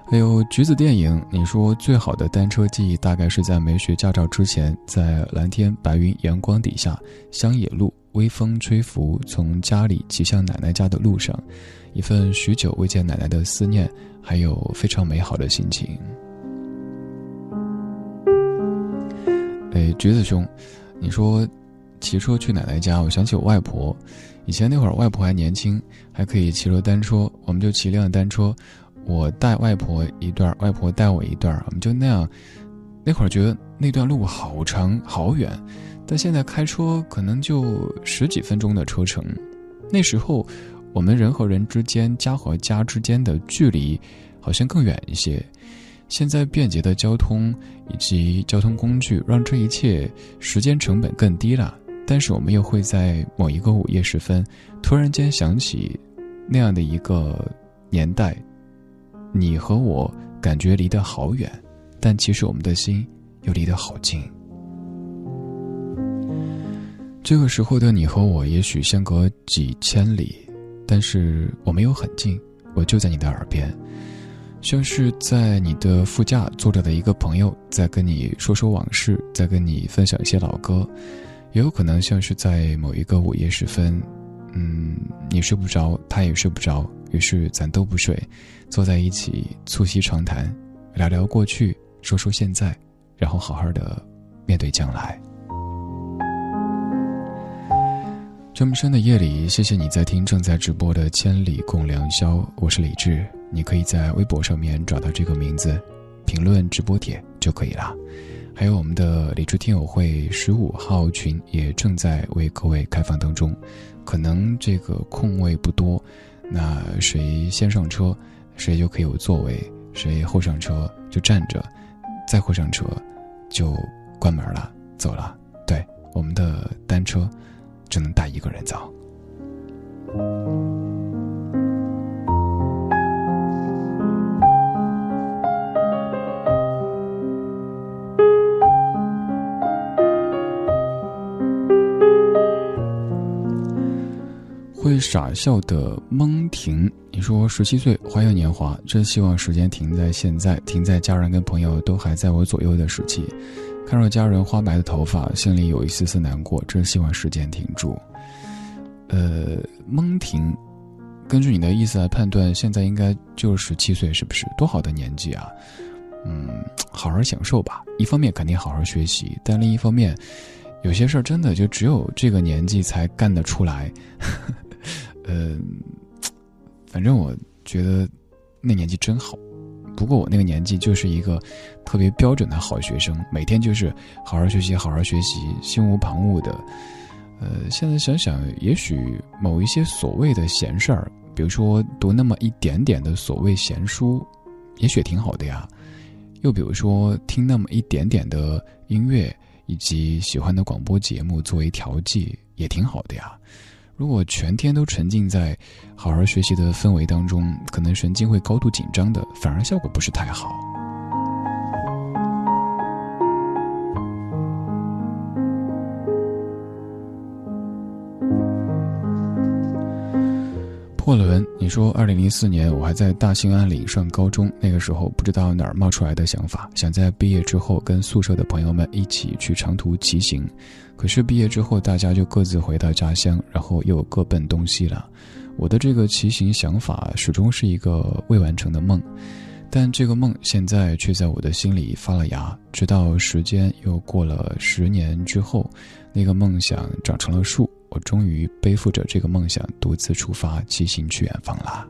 还有橘子电影，你说最好的单车记忆大概是在没学驾照之前，在蓝天白云阳光底下，乡野路微风吹拂，从家里骑向奶奶家的路上，一份许久未见奶奶的思念，还有非常美好的心情。哎，橘子兄，你说骑车去奶奶家，我想起我外婆。以前那会儿，外婆还年轻，还可以骑着单车，我们就骑辆单车，我带外婆一段，外婆带我一段，我们就那样。那会儿觉得那段路好长好远，但现在开车可能就十几分钟的车程。那时候，我们人和人之间、家和家之间的距离好像更远一些。现在便捷的交通以及交通工具让这一切时间成本更低了，但是我们又会在某一个午夜时分，突然间想起那样的一个年代，你和我感觉离得好远，但其实我们的心又离得好近。这个时候的你和我也许相隔几千里，但是我们又很近，我就在你的耳边。像是在你的副驾坐着的一个朋友，在跟你说说往事，在跟你分享一些老歌，也有可能像是在某一个午夜时分，嗯，你睡不着，他也睡不着，于是咱都不睡，坐在一起促膝长谈，聊聊过去，说说现在，然后好好的面对将来。这么深的夜里，谢谢你在听正在直播的《千里共良宵》，我是李志。你可以在微博上面找到这个名字，评论直播帖就可以了。还有我们的李智听友会十五号群也正在为各位开放当中，可能这个空位不多，那谁先上车，谁就可以有座位；谁后上车就站着，再后上车就关门了，走了。对，我们的单车只能带一个人走。会傻笑的蒙婷，你说十七岁花样年华，真希望时间停在现在，停在家人跟朋友都还在我左右的时期。看着家人花白的头发，心里有一丝丝难过，真希望时间停住。呃，蒙婷，根据你的意思来判断，现在应该就是十七岁，是不是？多好的年纪啊！嗯，好好享受吧。一方面肯定好好学习，但另一方面，有些事儿真的就只有这个年纪才干得出来。嗯，反正我觉得那年纪真好，不过我那个年纪就是一个特别标准的好学生，每天就是好好学习，好好学习，心无旁骛的。呃，现在想想，也许某一些所谓的闲事儿，比如说读那么一点点的所谓闲书，也许挺好的呀。又比如说听那么一点点的音乐，以及喜欢的广播节目作为调剂，也挺好的呀。如果全天都沉浸在好好学习的氛围当中，可能神经会高度紧张的，反而效果不是太好。破轮，你说二零零四年我还在大兴安岭上高中，那个时候不知道哪儿冒出来的想法，想在毕业之后跟宿舍的朋友们一起去长途骑行。可是毕业之后，大家就各自回到家乡，然后又各奔东西了。我的这个骑行想法始终是一个未完成的梦，但这个梦现在却在我的心里发了芽。直到时间又过了十年之后，那个梦想长成了树，我终于背负着这个梦想，独自出发骑行去远方啦。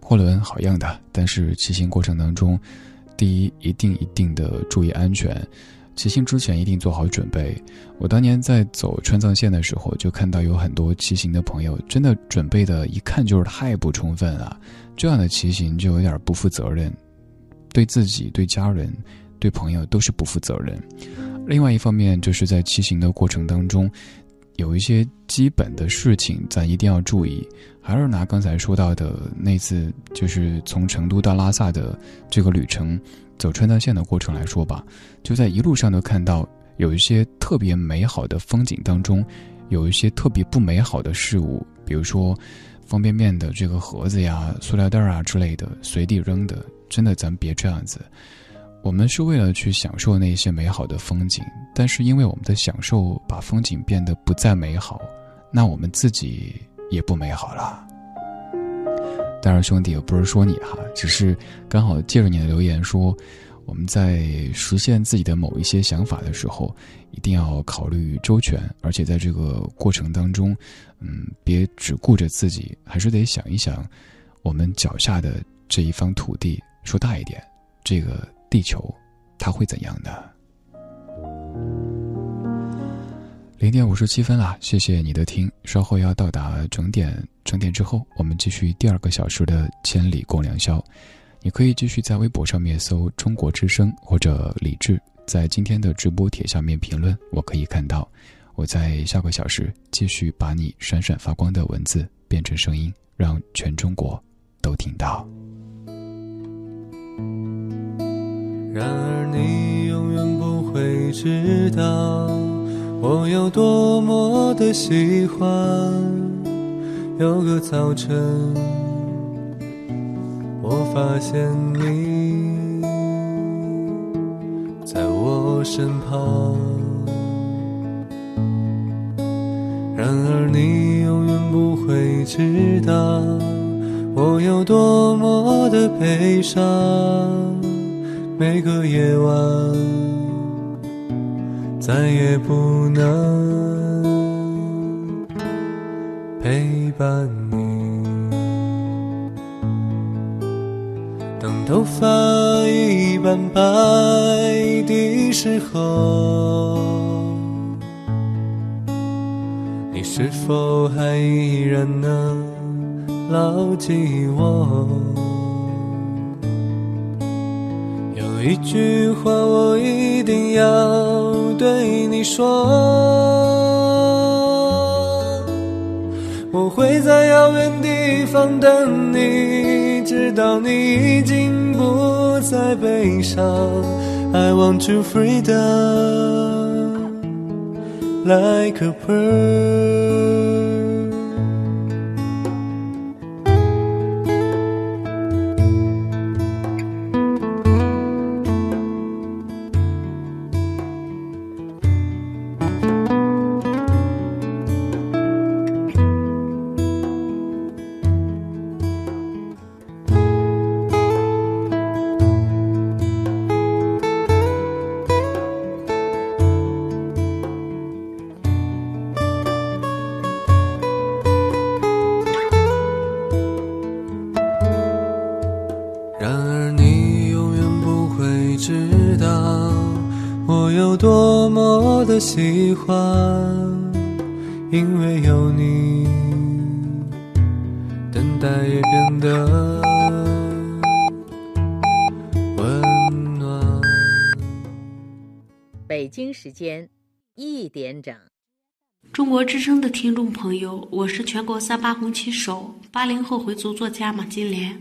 货轮好样的，但是骑行过程当中，第一一定一定的注意安全。骑行之前一定做好准备。我当年在走川藏线的时候，就看到有很多骑行的朋友，真的准备的一看就是太不充分了。这样的骑行就有点不负责任，对自己、对家人、对朋友都是不负责任。另外一方面，就是在骑行的过程当中，有一些基本的事情咱一定要注意。还是拿刚才说到的那次，就是从成都到拉萨的这个旅程。走川藏线的过程来说吧，就在一路上都看到有一些特别美好的风景当中，有一些特别不美好的事物，比如说方便面的这个盒子呀、塑料袋啊之类的随地扔的，真的咱别这样子。我们是为了去享受那些美好的风景，但是因为我们的享受把风景变得不再美好，那我们自己也不美好了。当然，兄弟，我不是说你哈，只是刚好借着你的留言说，我们在实现自己的某一些想法的时候，一定要考虑周全，而且在这个过程当中，嗯，别只顾着自己，还是得想一想，我们脚下的这一方土地，说大一点，这个地球，它会怎样的？零点五十七分啦，谢谢你的听。稍后要到达整点，整点之后，我们继续第二个小时的千里共良宵。你可以继续在微博上面搜“中国之声”或者“李志”，在今天的直播帖下面评论，我可以看到。我在下个小时继续把你闪闪发光的文字变成声音，让全中国都听到。然而，你永远不会知道。我有多么的喜欢，有个早晨，我发现你在我身旁。然而你永远不会知道，我有多么的悲伤，每个夜晚。再也不能陪伴你。当头发已斑白的时候，你是否还依然能牢记我？一句话，我一定要。对你说，我会在遥远地方等你，直到你已经不再悲伤。I want to freedom like a bird。间一点整。中国之声的听众朋友，我是全国三八红旗手、八零后回族作家马金莲。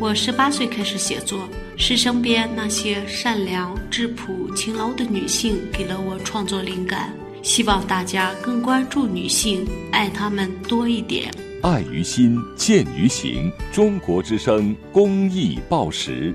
我十八岁开始写作，是身边那些善良、质朴、勤劳的女性给了我创作灵感。希望大家更关注女性，爱她们多一点。爱于心，见于行。中国之声公益报时。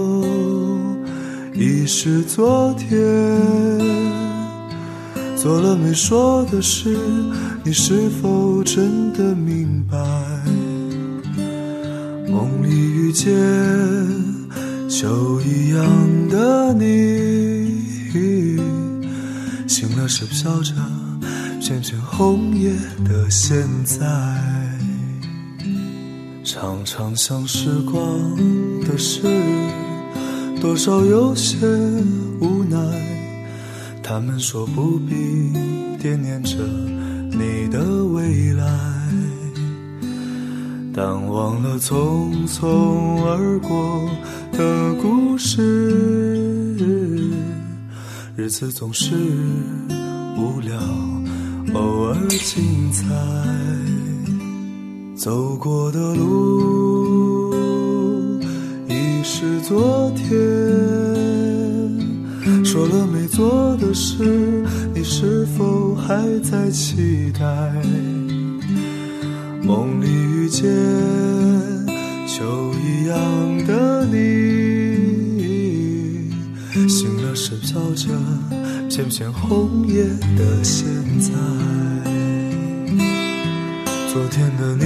已是昨天，做了没说的事，你是否真的明白？梦里遇见秋一样的你，醒了是飘着片片红叶的现在。常常想时光的事，多少有些无奈。他们说不必惦念着你的未来，但忘了匆匆而过的故事。日子总是无聊，偶尔精彩。走过的路是昨天，说了没做的事，你是否还在期待？梦里遇见秋一样的你，醒了时飘着片片红叶的现在。昨天的你，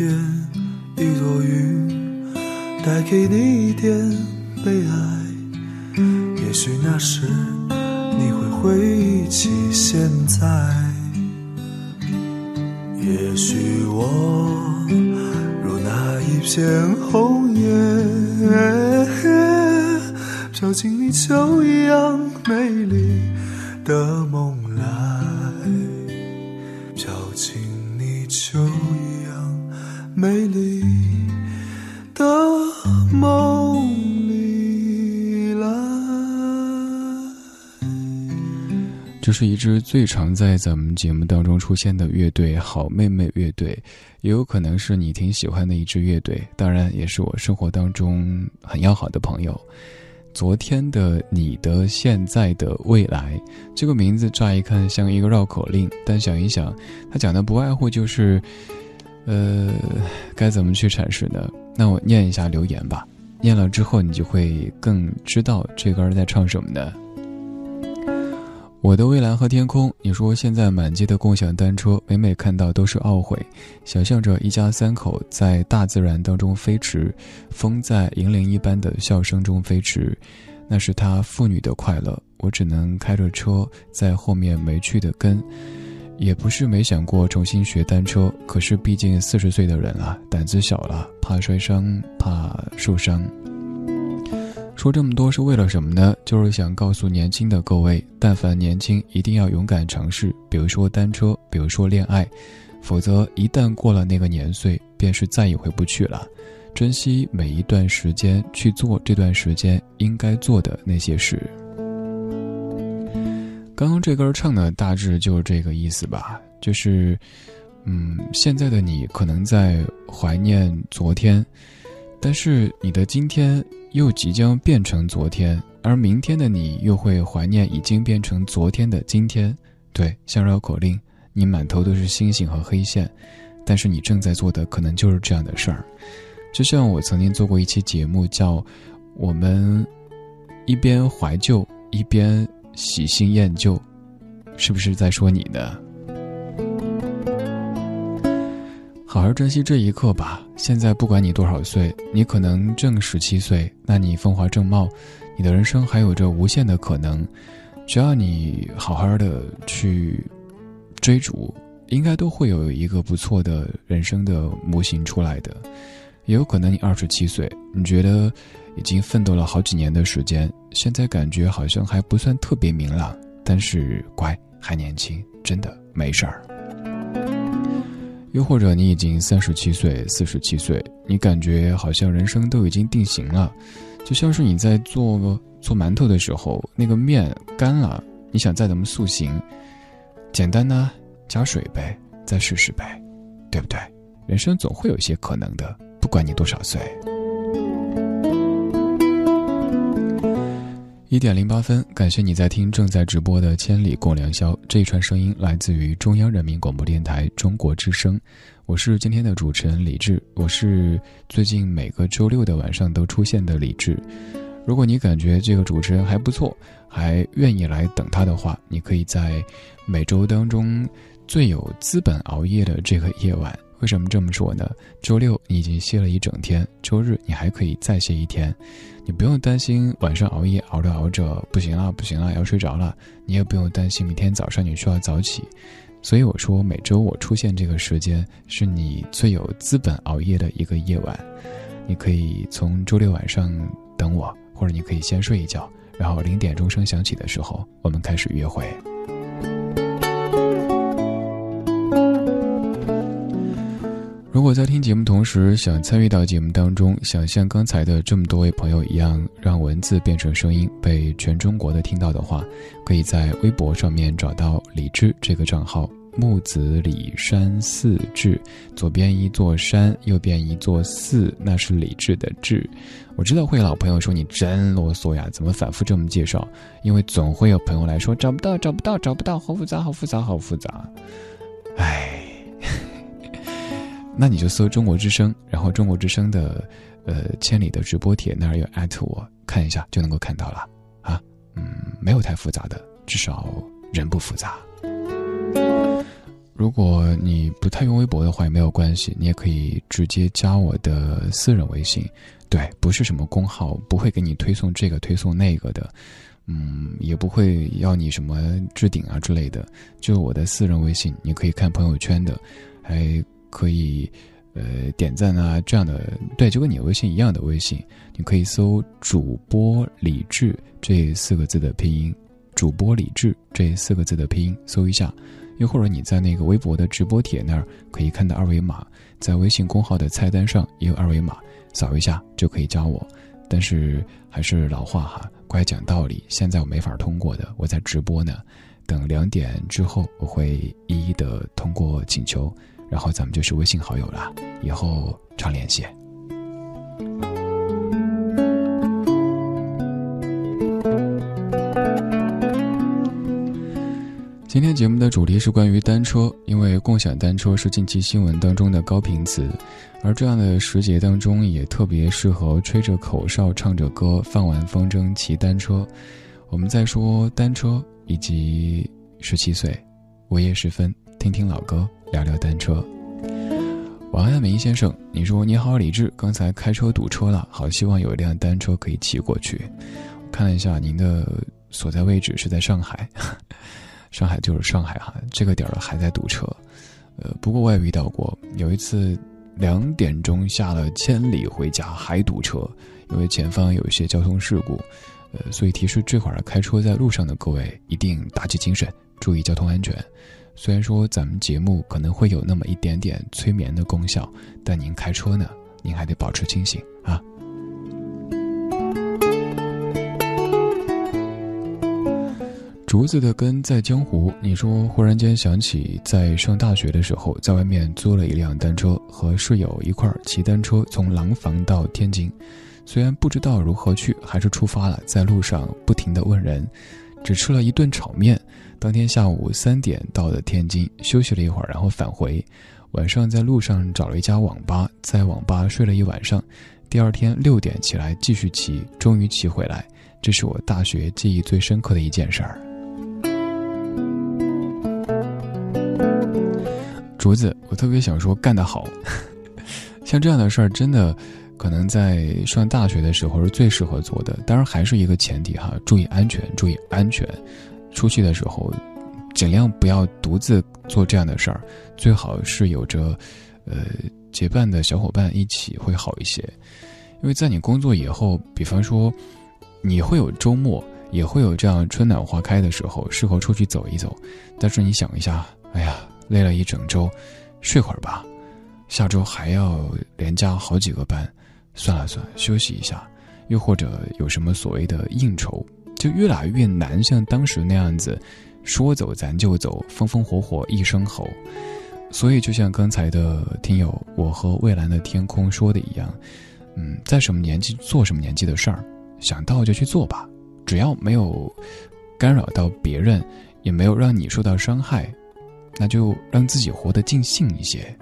天，一朵云带给你一点悲哀。也许那时你会回忆起现在，也许我如那一片红叶，照进你秋一样美丽的梦这是一支最常在咱们节目当中出现的乐队——好妹妹乐队，也有可能是你挺喜欢的一支乐队，当然也是我生活当中很要好的朋友。昨天的、你的、现在的、未来，这个名字乍一看像一个绕口令，但想一想，它讲的不外乎就是，呃，该怎么去阐释呢？那我念一下留言吧，念了之后你就会更知道这歌在唱什么的。我的蔚蓝和天空，你说现在满街的共享单车，每每看到都是懊悔。想象着一家三口在大自然当中飞驰，风在银铃一般的笑声中飞驰，那是他父女的快乐。我只能开着车在后面没趣的跟。也不是没想过重新学单车，可是毕竟四十岁的人了，胆子小了，怕摔伤，怕受伤。说这么多是为了什么呢？就是想告诉年轻的各位，但凡年轻，一定要勇敢尝试，比如说单车，比如说恋爱，否则一旦过了那个年岁，便是再也回不去了。珍惜每一段时间，去做这段时间应该做的那些事。刚刚这歌唱的大致就是这个意思吧，就是，嗯，现在的你可能在怀念昨天，但是你的今天。又即将变成昨天，而明天的你又会怀念已经变成昨天的今天。对，像绕口令，你满头都是星星和黑线，但是你正在做的可能就是这样的事儿。就像我曾经做过一期节目，叫《我们一边怀旧一边喜新厌旧》，是不是在说你呢？好好珍惜这一刻吧。现在不管你多少岁，你可能正十七岁，那你风华正茂，你的人生还有着无限的可能。只要你好好的去追逐，应该都会有一个不错的人生的模型出来的。也有可能你二十七岁，你觉得已经奋斗了好几年的时间，现在感觉好像还不算特别明朗，但是乖，还年轻，真的没事儿。又或者你已经三十七岁、四十七岁，你感觉好像人生都已经定型了，就像是你在做做馒头的时候，那个面干了，你想再怎么塑形，简单呢，加水呗，再试试呗，对不对？人生总会有一些可能的，不管你多少岁。一点零八分，感谢你在听正在直播的《千里共良宵》。这一串声音来自于中央人民广播电台中国之声，我是今天的主持人李志，我是最近每个周六的晚上都出现的李志。如果你感觉这个主持人还不错，还愿意来等他的话，你可以在每周当中最有资本熬夜的这个夜晚。为什么这么说呢？周六你已经歇了一整天，周日你还可以再歇一天，你不用担心晚上熬夜熬着熬着不行了不行了要睡着了，你也不用担心明天早上你需要早起，所以我说每周我出现这个时间是你最有资本熬夜的一个夜晚，你可以从周六晚上等我，或者你可以先睡一觉，然后零点钟声响起的时候我们开始约会。如果在听节目同时想参与到节目当中，想像刚才的这么多位朋友一样，让文字变成声音被全中国的听到的话，可以在微博上面找到李志这个账号“木子李山寺志”，左边一座山，右边一座寺，那是李志的志。我知道会有老朋友说你真啰嗦呀，怎么反复这么介绍？因为总会有朋友来说找不到，找不到，找不到，好复杂，好复杂，好复杂。唉。那你就搜中国之声，然后中国之声的，呃，千里的直播帖那儿有艾特我，看一下就能够看到了啊。嗯，没有太复杂的，至少人不复杂。如果你不太用微博的话也没有关系，你也可以直接加我的私人微信，对，不是什么公号，不会给你推送这个推送那个的，嗯，也不会要你什么置顶啊之类的，就我的私人微信，你可以看朋友圈的，还可以呃点赞啊这样的，对，就跟你微信一样的微信，你可以搜“主播李志”这四个字的拼音，“主播李志”这四个字的拼音，搜一下，又或者你在那个微博的直播帖那儿可以看到二维码，在微信公号的菜单上也有二维码。扫一下就可以加我，但是还是老话哈，乖讲道理。现在我没法通过的，我在直播呢，等两点之后我会一一的通过请求，然后咱们就是微信好友了，以后常联系。今天节目的主题是关于单车，因为共享单车是近期新闻当中的高频词，而这样的时节当中也特别适合吹着口哨、唱着歌、放完风筝骑单车。我们在说单车以及十七岁，午夜时分听听老歌，聊聊单车。晚安，梅先生，你说你好，李志，刚才开车堵车了，好希望有一辆单车可以骑过去。看了一下您的所在位置是在上海。上海就是上海哈，这个点儿还在堵车，呃，不过我也遇到过，有一次两点钟下了千里回家还堵车，因为前方有一些交通事故，呃，所以提示这会儿开车在路上的各位一定打起精神，注意交通安全。虽然说咱们节目可能会有那么一点点催眠的功效，但您开车呢，您还得保持清醒啊。竹子的根在江湖。你说，忽然间想起在上大学的时候，在外面租了一辆单车，和室友一块儿骑单车从廊坊到天津。虽然不知道如何去，还是出发了。在路上不停地问人，只吃了一顿炒面。当天下午三点到的天津，休息了一会儿，然后返回。晚上在路上找了一家网吧，在网吧睡了一晚上。第二天六点起来继续骑，终于骑回来。这是我大学记忆最深刻的一件事儿。竹子，我特别想说干得好。像这样的事儿，真的可能在上大学的时候是最适合做的。当然，还是一个前提哈，注意安全，注意安全。出去的时候，尽量不要独自做这样的事儿，最好是有着呃结伴的小伙伴一起会好一些。因为在你工作以后，比方说你会有周末，也会有这样春暖花开的时候，适合出去走一走。但是你想一下，哎呀。累了一整周，睡会儿吧。下周还要连加好几个班，算了算，休息一下。又或者有什么所谓的应酬，就越来越难像当时那样子，说走咱就走，风风火火一声吼。所以就像刚才的听友我和蔚蓝的天空说的一样，嗯，在什么年纪做什么年纪的事儿，想到就去做吧，只要没有干扰到别人，也没有让你受到伤害。那就让自己活得尽兴一些，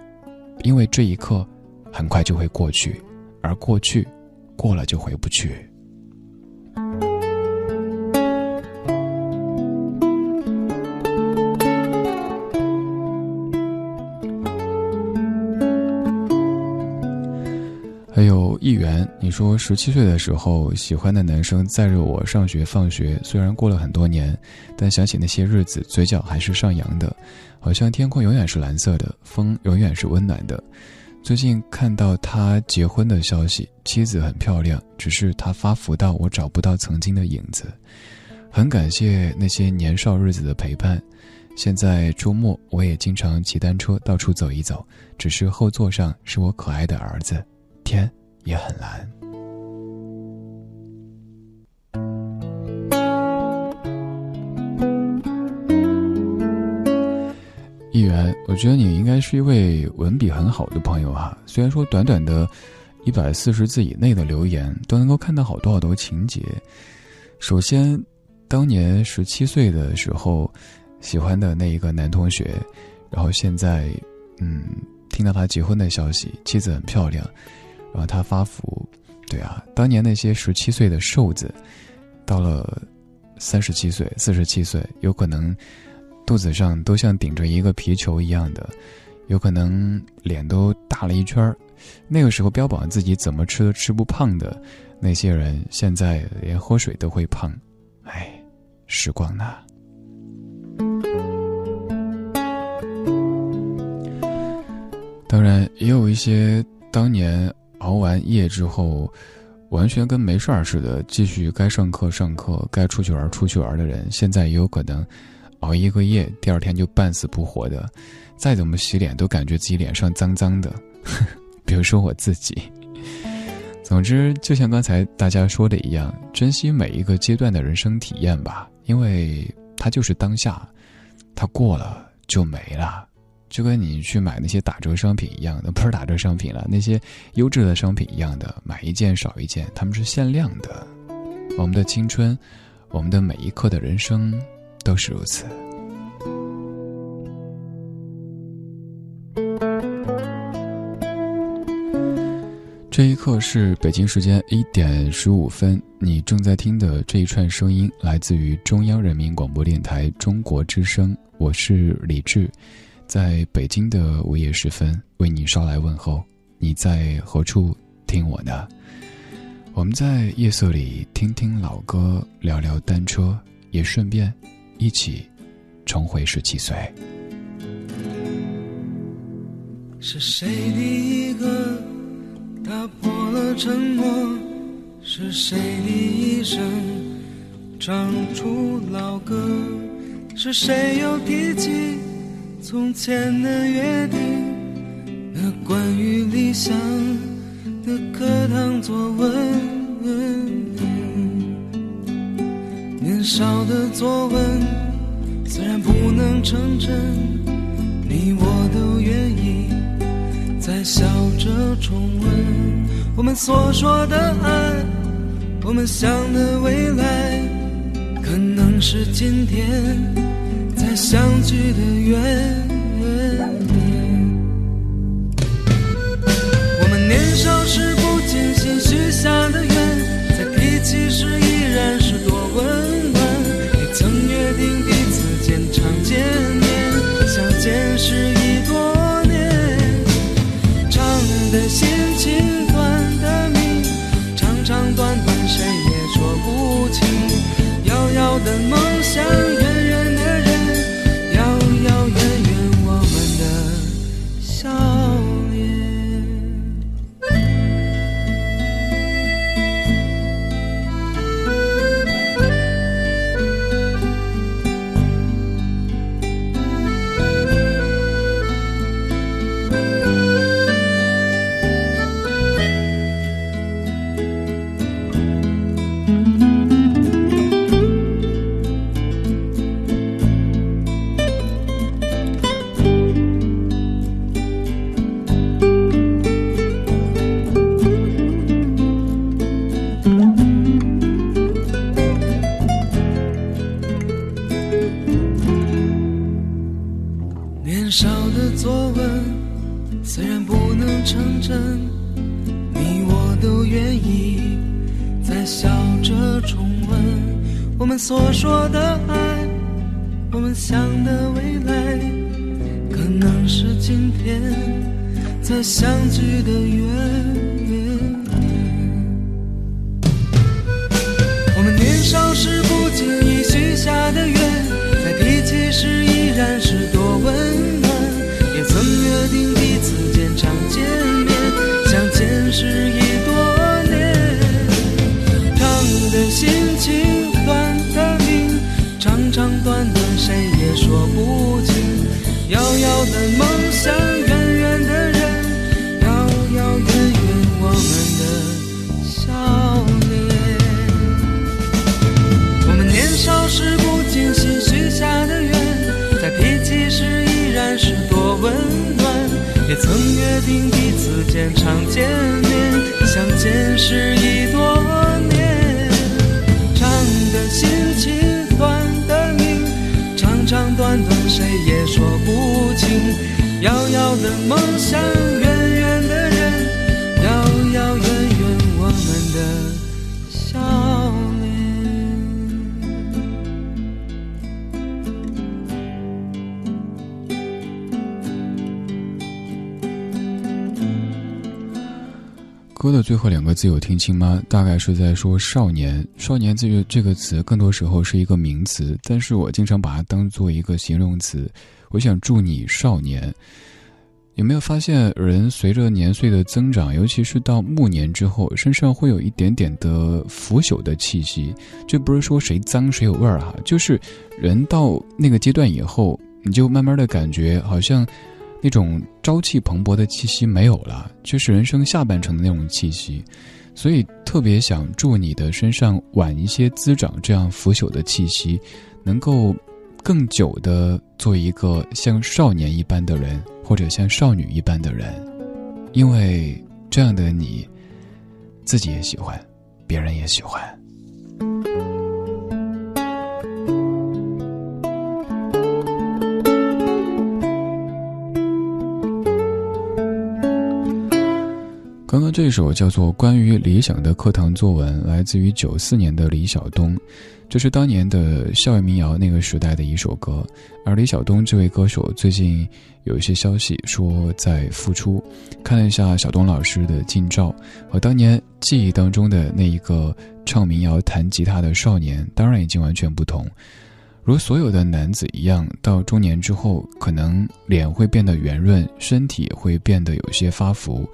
因为这一刻很快就会过去，而过去过了就回不去。还有议员，你说十七岁的时候喜欢的男生载着我上学放学，虽然过了很多年，但想起那些日子，嘴角还是上扬的。好像天空永远是蓝色的，风永远是温暖的。最近看到他结婚的消息，妻子很漂亮，只是他发福到我找不到曾经的影子。很感谢那些年少日子的陪伴。现在周末我也经常骑单车到处走一走，只是后座上是我可爱的儿子，天也很蓝。议员，我觉得你应该是一位文笔很好的朋友哈。虽然说短短的，一百四十字以内的留言都能够看到好多好多情节。首先，当年十七岁的时候喜欢的那一个男同学，然后现在，嗯，听到他结婚的消息，妻子很漂亮，然后他发福，对啊，当年那些十七岁的瘦子，到了三十七岁、四十七岁，有可能。肚子上都像顶着一个皮球一样的，有可能脸都大了一圈儿。那个时候标榜自己怎么吃都吃不胖的那些人，现在连喝水都会胖。哎，时光呐。当然，也有一些当年熬完夜之后，完全跟没事儿似的，继续该上课上课，该出去玩出去玩的人，现在也有可能熬一个夜，第二天就半死不活的，再怎么洗脸都感觉自己脸上脏脏的。比如说我自己。总之，就像刚才大家说的一样，珍惜每一个阶段的人生体验吧，因为它就是当下，它过了就没了。就跟你去买那些打折商品一样的，不是打折商品了，那些优质的商品一样的，买一件少一件，他们是限量的。我们的青春，我们的每一刻的人生，都是如此。这一刻是北京时间一点十五分，你正在听的这一串声音来自于中央人民广播电台中国之声，我是李志。在北京的午夜时分，为你捎来问候。你在何处听我呢？我们在夜色里听听老歌，聊聊单车，也顺便一起重回十七岁。是谁第一个打破了沉默？是谁第一声唱出老歌？是谁又提起？从前的约定，那关于理想的课堂作文，年少的作文虽然不能成真，你我都愿意再笑着重温。我们所说的爱，我们想的未来，可能是今天。再相聚的缘，我们年少时不经心许下的愿，在提起时依然是多温。定彼此间常见面，相见时已多年。长的心情，短的命，长长短短谁也说不清。遥遥的梦想。生，你我都愿意再笑着重温我们所说的爱，我们想的未来，可能是今天才相聚的缘。我们年少时不经意许下的愿，在提起时依然是常见面，相见是一朵最后两个字有听清吗？大概是在说少年。少年这个这个词，更多时候是一个名词，但是我经常把它当做一个形容词。我想祝你少年。有没有发现，人随着年岁的增长，尤其是到暮年之后，身上会有一点点的腐朽的气息？这不是说谁脏谁有味儿哈，就是人到那个阶段以后，你就慢慢的感觉好像。那种朝气蓬勃的气息没有了，却是人生下半程的那种气息，所以特别想祝你的身上晚一些滋长这样腐朽的气息，能够更久的做一个像少年一般的人，或者像少女一般的人，因为这样的你，自己也喜欢，别人也喜欢。刚刚这首叫做《关于理想的课堂作文》，来自于九四年的李晓东，这是当年的校园民谣那个时代的一首歌。而李晓东这位歌手最近有一些消息说在复出，看了一下小东老师的近照，和当年记忆当中的那一个唱民谣、弹吉他的少年，当然已经完全不同。如所有的男子一样，到中年之后，可能脸会变得圆润，身体会变得有些发福。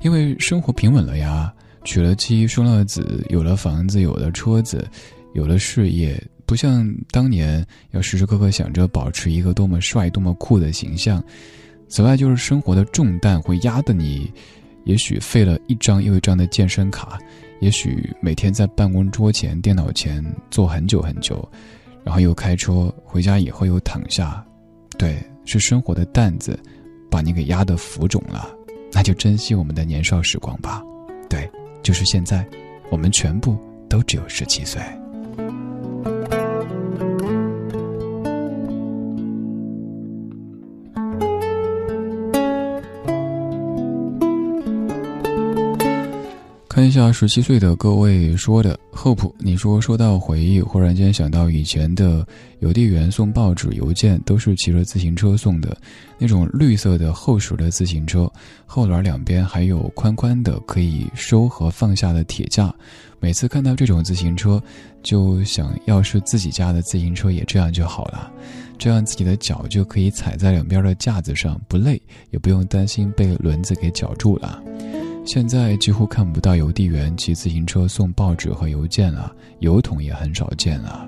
因为生活平稳了呀，娶了妻，生了子，有了房子，有了车子，有了事业，不像当年要时时刻刻想着保持一个多么帅、多么酷的形象。此外，就是生活的重担会压得你，也许废了一张又一张的健身卡，也许每天在办公桌前、电脑前坐很久很久，然后又开车回家以后又躺下，对，是生活的担子，把你给压得浮肿了。那就珍惜我们的年少时光吧，对，就是现在，我们全部都只有十七岁。看一下十七岁的各位说的，Hope，你说说到回忆，忽然间想到以前的邮递员送报纸、邮件都是骑着自行车送的，那种绿色的厚实的自行车，后轮两边还有宽宽的可以收和放下的铁架。每次看到这种自行车，就想要是自己家的自行车也这样就好了，这样自己的脚就可以踩在两边的架子上，不累，也不用担心被轮子给绞住了。现在几乎看不到邮递员骑自行车送报纸和邮件了，邮筒也很少见了。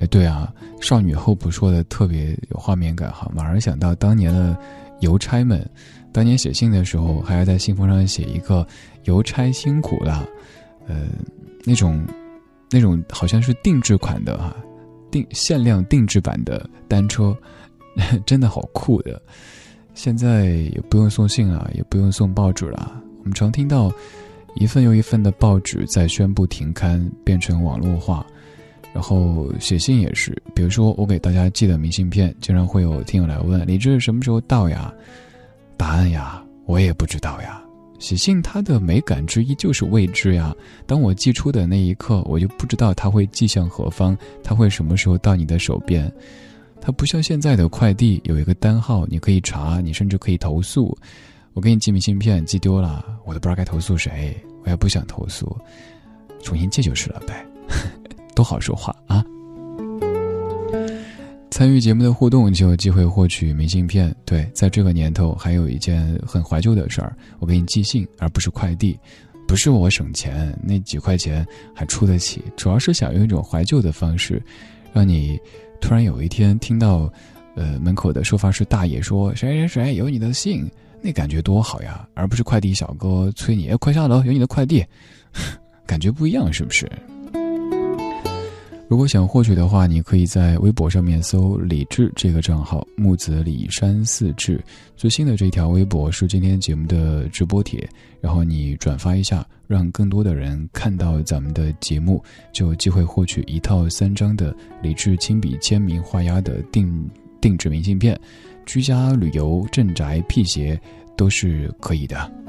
哎，对啊，少女 Hope 说的特别有画面感哈，马上想到当年的邮差们，当年写信的时候还要在信封上写一个“邮差辛苦了”，呃，那种那种好像是定制款的哈，定限量定制版的单车，真的好酷的。现在也不用送信了，也不用送报纸了。我们常听到一份又一份的报纸在宣布停刊，变成网络化。然后写信也是，比如说我给大家寄的明信片，经常会有听友来问：“李志什么时候到呀？”答案呀，我也不知道呀。写信它的美感之一就是未知呀。当我寄出的那一刻，我就不知道它会寄向何方，它会什么时候到你的手边。它不像现在的快递有一个单号，你可以查，你甚至可以投诉。我给你寄明信片寄丢了，我都不知道该投诉谁，我也不想投诉，重新寄就是了呗，都好说话啊！参与节目的互动就有机会获取明信片。对，在这个年头还有一件很怀旧的事儿，我给你寄信而不是快递，不是我省钱，那几块钱还出得起，主要是想用一种怀旧的方式，让你。突然有一天听到，呃，门口的收发室大爷说：“谁谁谁有你的信，那感觉多好呀！”而不是快递小哥催你：“，快下楼，有你的快递。”感觉不一样，是不是？如果想获取的话，你可以在微博上面搜“李志”这个账号，木子李山四志。最新的这条微博是今天节目的直播帖，然后你转发一下，让更多的人看到咱们的节目，就有机会获取一套三张的李志亲笔签名画押的定定制明信片。居家、旅游、镇宅、辟邪都是可以的。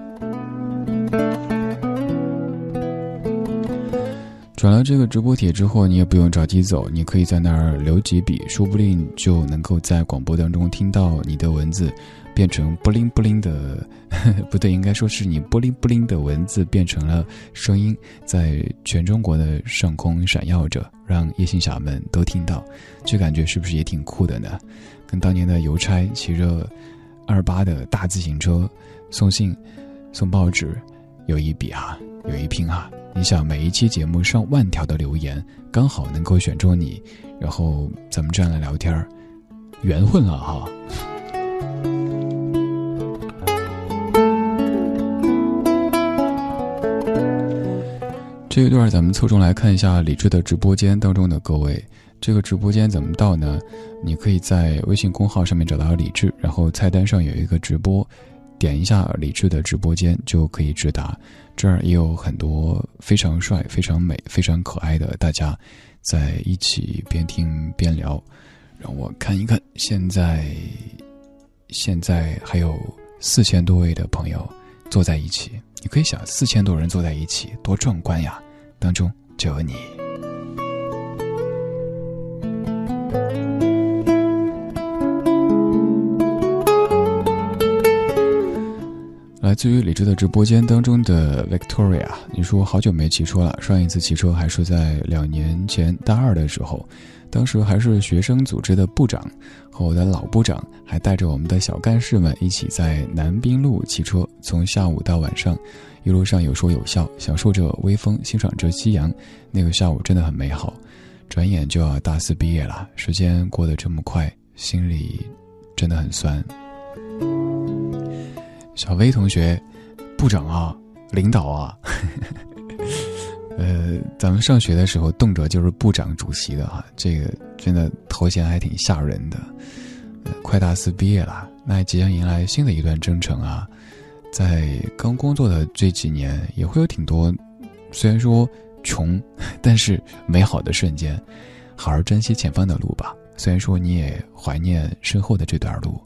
转了这个直播帖之后，你也不用着急走，你可以在那儿留几笔，说不定就能够在广播当中听到你的文字变成布灵布灵的呵呵，不对，应该说是你布灵布灵的文字变成了声音，在全中国的上空闪耀着，让夜行侠们都听到，这感觉是不是也挺酷的呢？跟当年的邮差骑着二八的大自行车送信、送报纸有一比啊，有一拼啊！你想每一期节目上万条的留言，刚好能够选中你，然后咱们这样来聊天儿缘分了哈。这一段咱们侧重来看一下李智的直播间当中的各位。这个直播间怎么到呢？你可以在微信公号上面找到李智，然后菜单上有一个直播，点一下李智的直播间就可以直达。这儿也有很多非常帅、非常美、非常可爱的大家，在一起边听边聊。让我看一看，现在现在还有四千多位的朋友坐在一起。你可以想，四千多人坐在一起，多壮观呀！当中就有你。自于李智的直播间当中的 Victoria，你说好久没骑车了，上一次骑车还是在两年前大二的时候，当时还是学生组织的部长，和我的老部长还带着我们的小干事们一起在南滨路骑车，从下午到晚上，一路上有说有笑，享受着微风，欣赏着夕阳，那个下午真的很美好。转眼就要大四毕业了，时间过得这么快，心里真的很酸。小薇同学，部长啊，领导啊，呃，咱们上学的时候动辄就是部长、主席的哈，这个真的头衔还挺吓人的。快大四毕业了，那即将迎来新的一段征程啊，在刚工作的这几年，也会有挺多，虽然说穷，但是美好的瞬间，好好珍惜前方的路吧。虽然说你也怀念身后的这段路。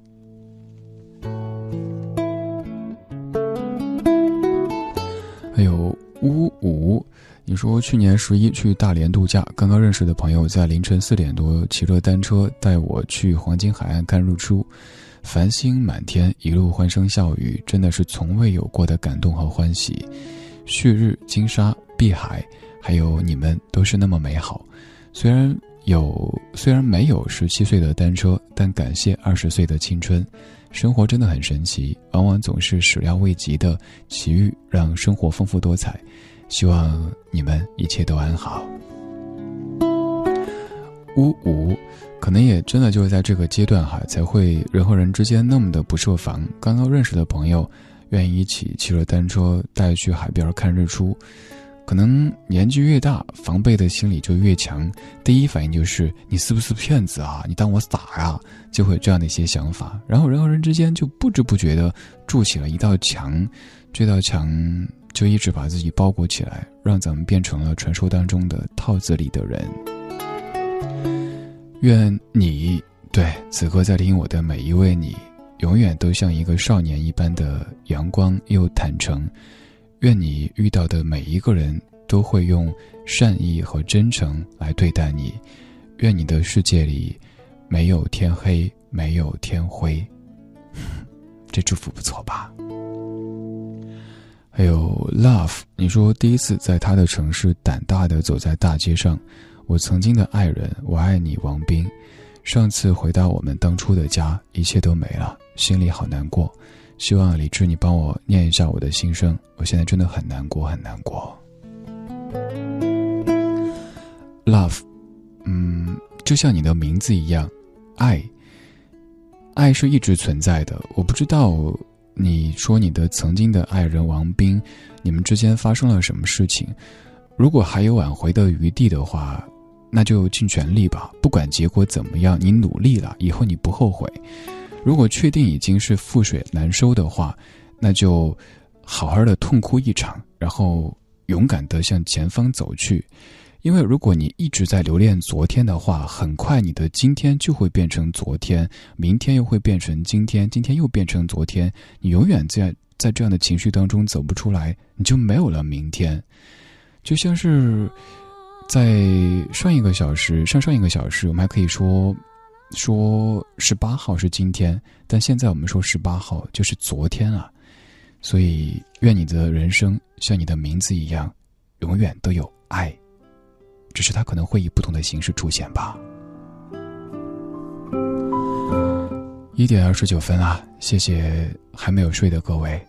还有乌五，你说去年十一去大连度假，刚刚认识的朋友在凌晨四点多骑着单车带我去黄金海岸看日出，繁星满天，一路欢声笑语，真的是从未有过的感动和欢喜。旭日、金沙、碧海，还有你们都是那么美好。虽然有，虽然没有十七岁的单车，但感谢二十岁的青春。生活真的很神奇，往往总是始料未及的奇遇，让生活丰富多彩。希望你们一切都安好。呜呜，可能也真的就是在这个阶段哈，才会人和人之间那么的不设防。刚刚认识的朋友，愿意一起骑着单车带去海边看日出。可能年纪越大，防备的心理就越强。第一反应就是你是不是骗子啊？你当我傻呀？就会有这样的一些想法。然后人和人之间就不知不觉的筑起了一道墙，这道墙就一直把自己包裹起来，让咱们变成了传说当中的套子里的人。愿你对此刻在听我的每一位你，永远都像一个少年一般的阳光又坦诚。愿你遇到的每一个人都会用善意和真诚来对待你。愿你的世界里没有天黑，没有天灰。这祝福不错吧？还有 love，你说第一次在他的城市胆大的走在大街上，我曾经的爱人，我爱你，王斌。上次回到我们当初的家，一切都没了，心里好难过。希望李智，你帮我念一下我的心声。我现在真的很难过，很难过。Love，嗯，就像你的名字一样，爱。爱是一直存在的。我不知道你说你的曾经的爱人王斌，你们之间发生了什么事情。如果还有挽回的余地的话，那就尽全力吧。不管结果怎么样，你努力了，以后你不后悔。如果确定已经是覆水难收的话，那就好好的痛哭一场，然后勇敢的向前方走去。因为如果你一直在留恋昨天的话，很快你的今天就会变成昨天，明天又会变成今天，今天又变成昨天，你永远在在这样的情绪当中走不出来，你就没有了明天。就像是在上一个小时、上上一个小时，我们还可以说说十八号是今天，但现在我们说十八号就是昨天啊。所以，愿你的人生像你的名字一样，永远都有爱，只是它可能会以不同的形式出现吧。一点二十九分啊！谢谢还没有睡的各位，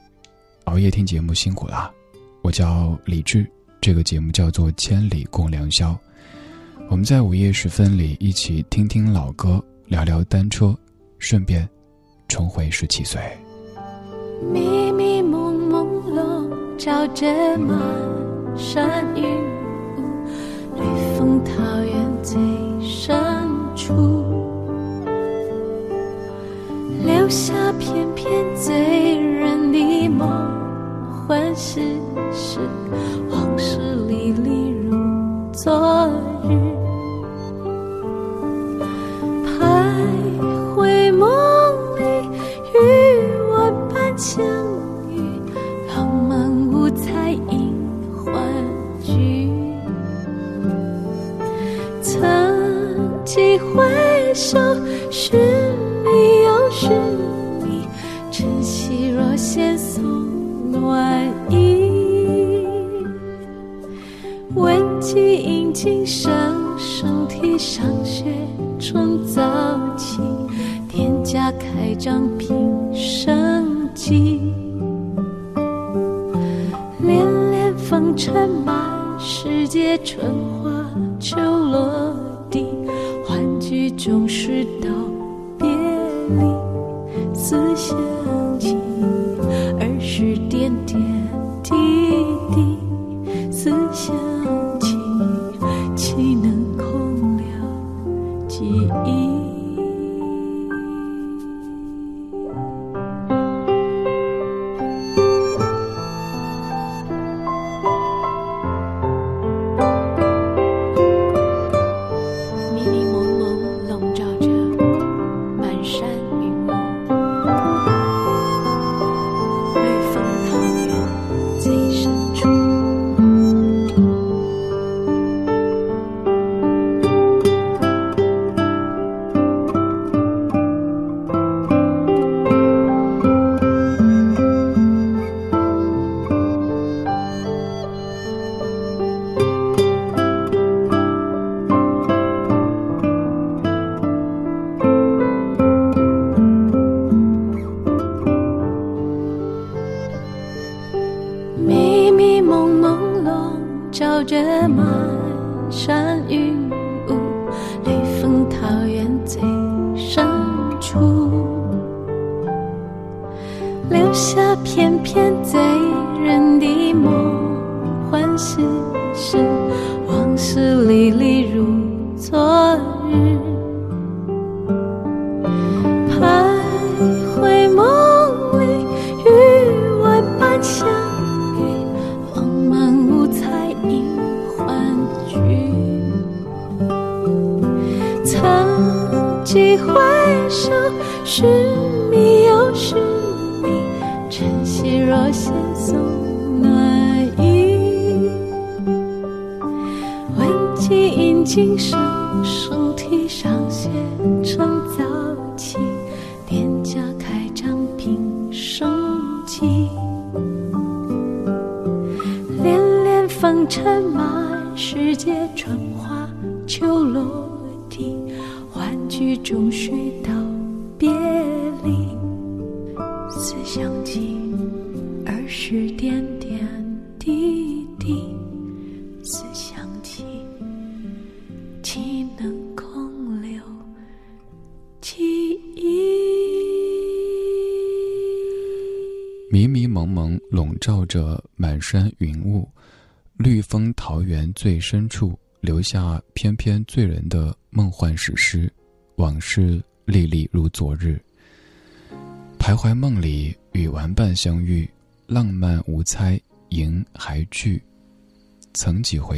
熬夜听节目辛苦了。我叫李志，这个节目叫做《千里共良宵》。我们在午夜时分里一起听听老歌，聊聊单车，顺便重回十七岁。迷迷蒙蒙笼罩着满山云雾，绿风桃源最深处，留下片片醉人的梦，幻世事，往事历历如昨日，徊梦里。相遇，浪漫五彩映欢聚。曾几回首，是春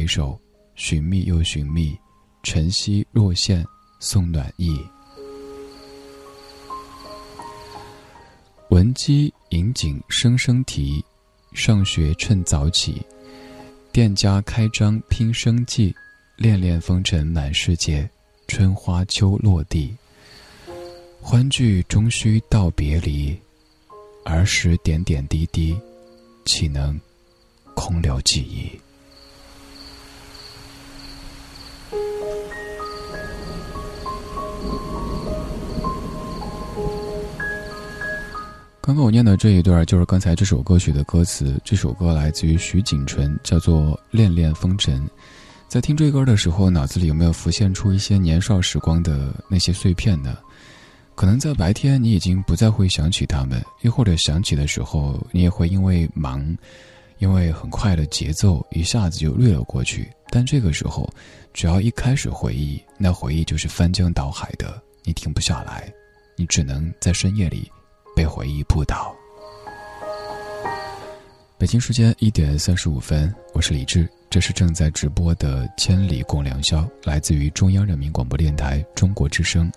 首，寻觅又寻觅，晨曦若现送暖意。闻鸡引颈声声啼，上学趁早起。店家开张拼生计，恋恋风尘满世界，春花秋落地。欢聚终须道别离，儿时点点滴滴，岂能空留记忆？刚刚我念的这一段就是刚才这首歌曲的歌词。这首歌来自于徐锦纯，叫做《恋恋风尘》。在听这歌的时候，脑子里有没有浮现出一些年少时光的那些碎片呢？可能在白天你已经不再会想起他们，又或者想起的时候，你也会因为忙，因为很快的节奏一下子就掠了过去。但这个时候，只要一开始回忆，那回忆就是翻江倒海的，你停不下来，你只能在深夜里。被回忆扑倒。北京时间一点三十五分，我是李志，这是正在直播的《千里共良宵》，来自于中央人民广播电台中国之声。《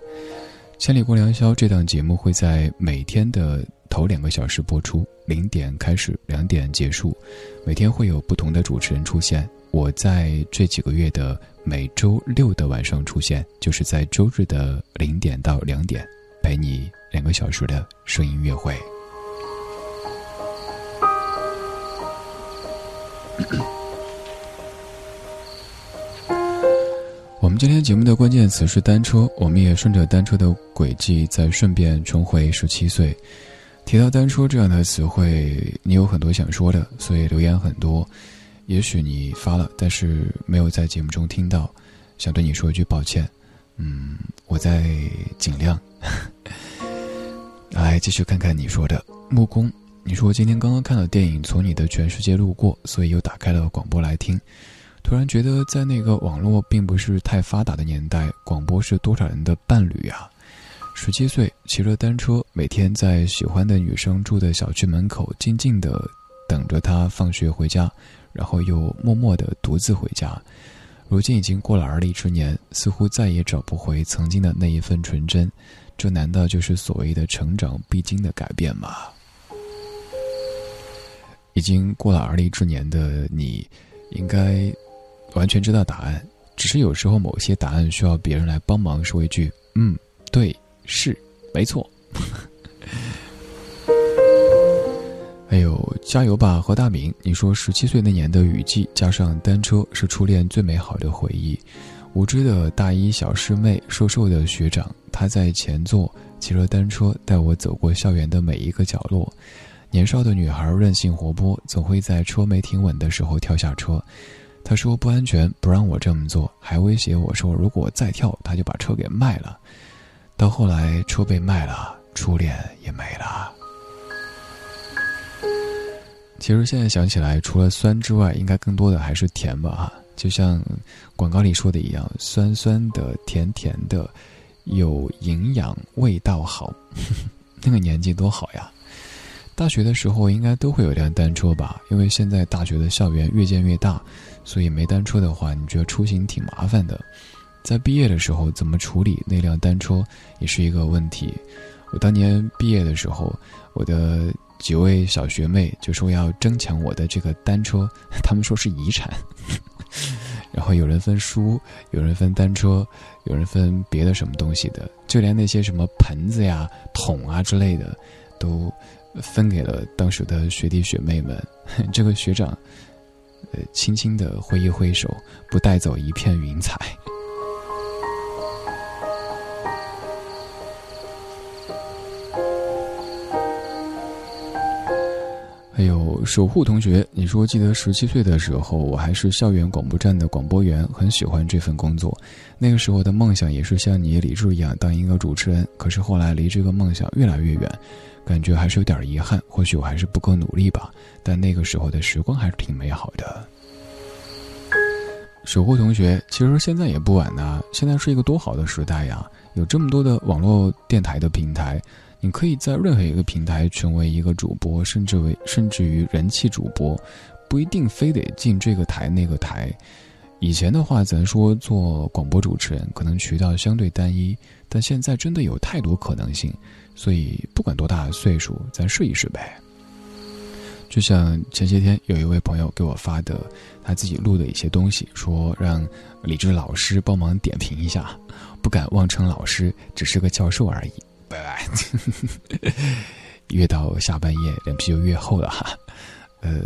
千里共良宵》这档节目会在每天的头两个小时播出，零点开始，两点结束，每天会有不同的主持人出现。我在这几个月的每周六的晚上出现，就是在周日的零点到两点。陪你两个小时的声音约会。我们今天节目的关键词是单车，我们也顺着单车的轨迹，再顺便重回十七岁。提到单车这样的词汇，你有很多想说的，所以留言很多。也许你发了，但是没有在节目中听到，想对你说一句抱歉。嗯，我在尽量。来继续看看你说的木工。你说今天刚刚看了电影《从你的全世界路过》，所以又打开了广播来听。突然觉得在那个网络并不是太发达的年代，广播是多少人的伴侣啊！十七岁骑着单车，每天在喜欢的女生住的小区门口静静的等着她放学回家，然后又默默的独自回家。如今已经过了而立之年，似乎再也找不回曾经的那一份纯真，这难道就是所谓的成长必经的改变吗？已经过了而立之年的你，应该完全知道答案，只是有时候某些答案需要别人来帮忙说一句：“嗯，对，是，没错。”还有加油吧何大明，你说十七岁那年的雨季加上单车是初恋最美好的回忆。无知的大一小师妹，瘦瘦的学长，他在前座骑着单车带我走过校园的每一个角落。年少的女孩任性活泼，总会在车没停稳的时候跳下车。他说不安全，不让我这么做，还威胁我说如果再跳，他就把车给卖了。到后来车被卖了，初恋也没了。其实现在想起来，除了酸之外，应该更多的还是甜吧。就像广告里说的一样，酸酸的、甜甜的，有营养，味道好。那个年纪多好呀！大学的时候应该都会有辆单车吧？因为现在大学的校园越建越大，所以没单车的话，你觉得出行挺麻烦的。在毕业的时候怎么处理那辆单车也是一个问题。我当年毕业的时候，我的。几位小学妹就说要争抢我的这个单车，他们说是遗产。然后有人分书，有人分单车，有人分别的什么东西的，就连那些什么盆子呀、桶啊之类的，都分给了当时的学弟学妹们。这个学长，呃，轻轻的挥一挥手，不带走一片云彩。还有守护同学，你说记得十七岁的时候，我还是校园广播站的广播员，很喜欢这份工作。那个时候的梦想也是像你李志一样当一个主持人，可是后来离这个梦想越来越远，感觉还是有点遗憾。或许我还是不够努力吧，但那个时候的时光还是挺美好的。守护同学，其实现在也不晚呐，现在是一个多好的时代呀，有这么多的网络电台的平台。你可以在任何一个平台成为一个主播，甚至为甚至于人气主播，不一定非得进这个台那个台。以前的话，咱说做广播主持人，可能渠道相对单一，但现在真的有太多可能性。所以不管多大的岁数，咱试一试呗。就像前些天有一位朋友给我发的他自己录的一些东西，说让李志老师帮忙点评一下，不敢妄称老师，只是个教授而已。拜拜。越到下半夜，脸皮就越厚了哈。呃，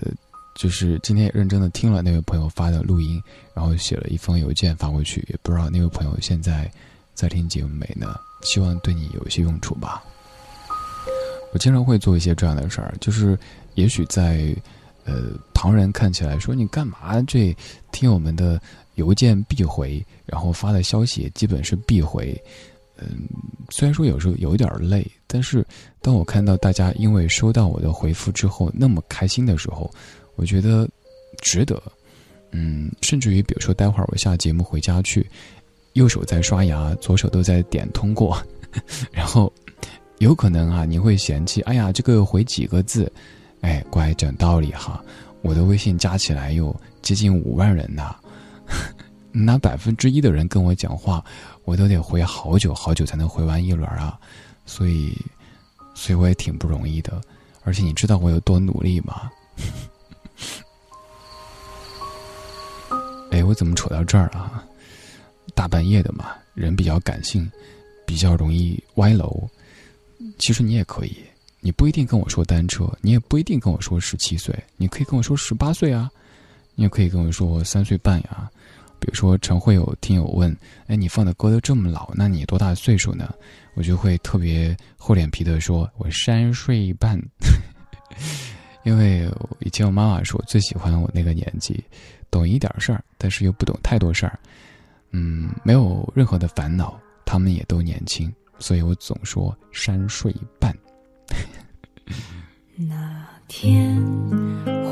就是今天也认真的听了那位朋友发的录音，然后写了一封邮件发过去，也不知道那位朋友现在在听节目没呢？希望对你有一些用处吧。我经常会做一些这样的事儿，就是也许在呃旁人看起来说你干嘛这听友们的邮件必回，然后发的消息也基本是必回。嗯，虽然说有时候有点累，但是当我看到大家因为收到我的回复之后那么开心的时候，我觉得值得。嗯，甚至于比如说待会儿我下节目回家去，右手在刷牙，左手都在点通过，然后有可能啊你会嫌弃，哎呀这个回几个字，哎乖讲道理哈，我的微信加起来有接近五万人呐，拿百分之一的人跟我讲话。我都得回好久好久才能回完一轮啊，所以，所以我也挺不容易的。而且你知道我有多努力吗？哎，我怎么扯到这儿啊？大半夜的嘛，人比较感性，比较容易歪楼。其实你也可以，你不一定跟我说单车，你也不一定跟我说十七岁，你可以跟我说十八岁啊，你也可以跟我说三岁半呀。比如说，常会有听友问：“哎，你放的歌都这么老，那你多大岁数呢？”我就会特别厚脸皮的说：“我三岁半。” 因为以前我妈妈说最喜欢我那个年纪，懂一点事儿，但是又不懂太多事儿，嗯，没有任何的烦恼，他们也都年轻，所以我总说三岁半。那天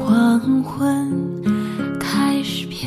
黄昏。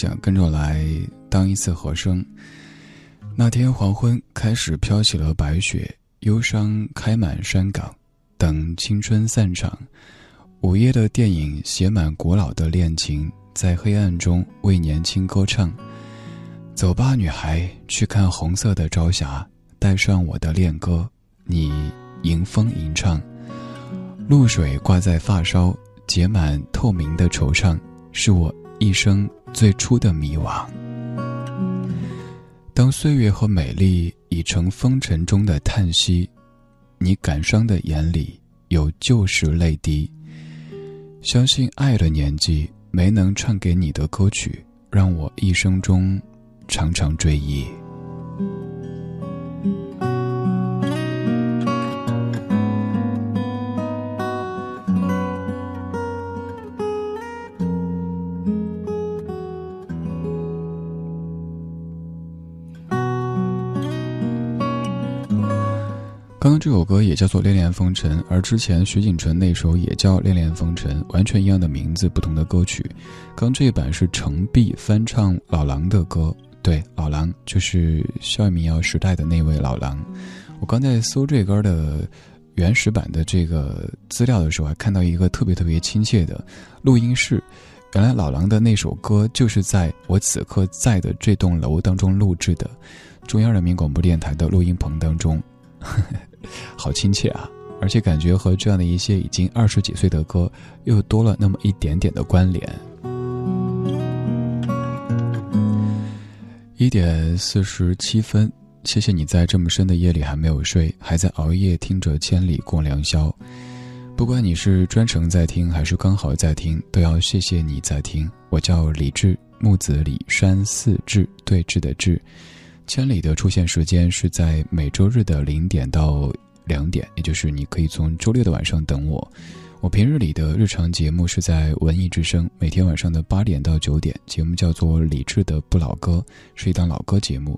想跟着来当一次和声。那天黄昏开始飘起了白雪，忧伤开满山岗，等青春散场。午夜的电影写满古老的恋情，在黑暗中为年轻歌唱。走吧，女孩，去看红色的朝霞，带上我的恋歌，你迎风吟唱。露水挂在发梢，结满透明的惆怅，是我一生最初的迷惘。当岁月和美丽已成风尘中的叹息，你感伤的眼里有旧时泪滴。相信爱的年纪没能唱给你的歌曲，让我一生中常常追忆。这首歌也叫做《恋恋风尘》，而之前徐锦纯那首也叫《恋恋风尘》，完全一样的名字，不同的歌曲。刚这一版是程璧翻唱老狼的歌，对，老狼就是校园民谣时代的那位老狼。我刚在搜这歌的原始版的这个资料的时候，还看到一个特别特别亲切的录音室。原来老狼的那首歌就是在我此刻在的这栋楼当中录制的，中央人民广播电台的录音棚当中。好亲切啊，而且感觉和这样的一些已经二十几岁的歌又多了那么一点点的关联。一点四十七分，谢谢你在这么深的夜里还没有睡，还在熬夜听着《千里共良宵》。不管你是专程在听还是刚好在听，都要谢谢你在听。我叫李志，木子李山四志对峙的志。千里的出现时间是在每周日的零点到两点，也就是你可以从周六的晚上等我。我平日里的日常节目是在文艺之声，每天晚上的八点到九点，节目叫做《理智的不老歌》，是一档老歌节目。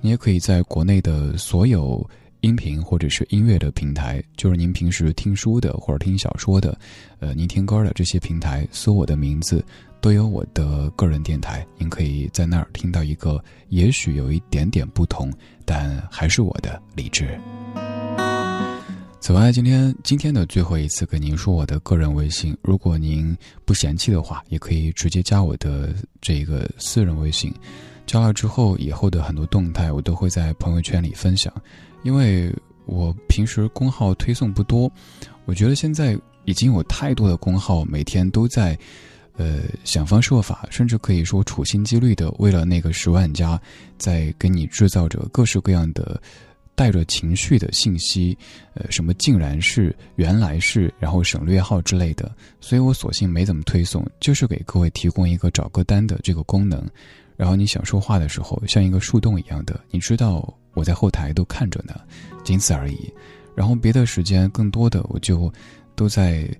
你也可以在国内的所有音频或者是音乐的平台，就是您平时听书的或者听小说的，呃，您听歌的这些平台，搜我的名字。都有我的个人电台，您可以在那儿听到一个也许有一点点不同，但还是我的理智。此外，今天今天的最后一次跟您说我的个人微信，如果您不嫌弃的话，也可以直接加我的这个私人微信。加了之后，以后的很多动态我都会在朋友圈里分享，因为我平时公号推送不多，我觉得现在已经有太多的公号每天都在。呃，想方设法，甚至可以说处心积虑的，为了那个十万加，在给你制造着各式各样的带着情绪的信息，呃，什么竟然是、原来是，然后省略号之类的，所以我索性没怎么推送，就是给各位提供一个找歌单的这个功能，然后你想说话的时候，像一个树洞一样的，你知道我在后台都看着呢，仅此而已。然后别的时间更多的，我就都在。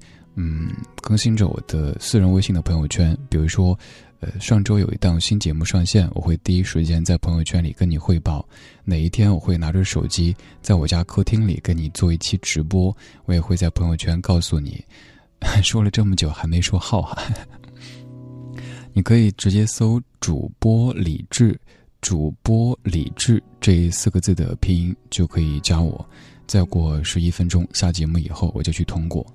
嗯，更新着我的私人微信的朋友圈，比如说，呃，上周有一档新节目上线，我会第一时间在朋友圈里跟你汇报；哪一天我会拿着手机在我家客厅里跟你做一期直播，我也会在朋友圈告诉你。说了这么久还没说号哈，你可以直接搜“主播李智”，“主播李智”这四个字的拼音就可以加我。再过十一分钟下节目以后，我就去通过。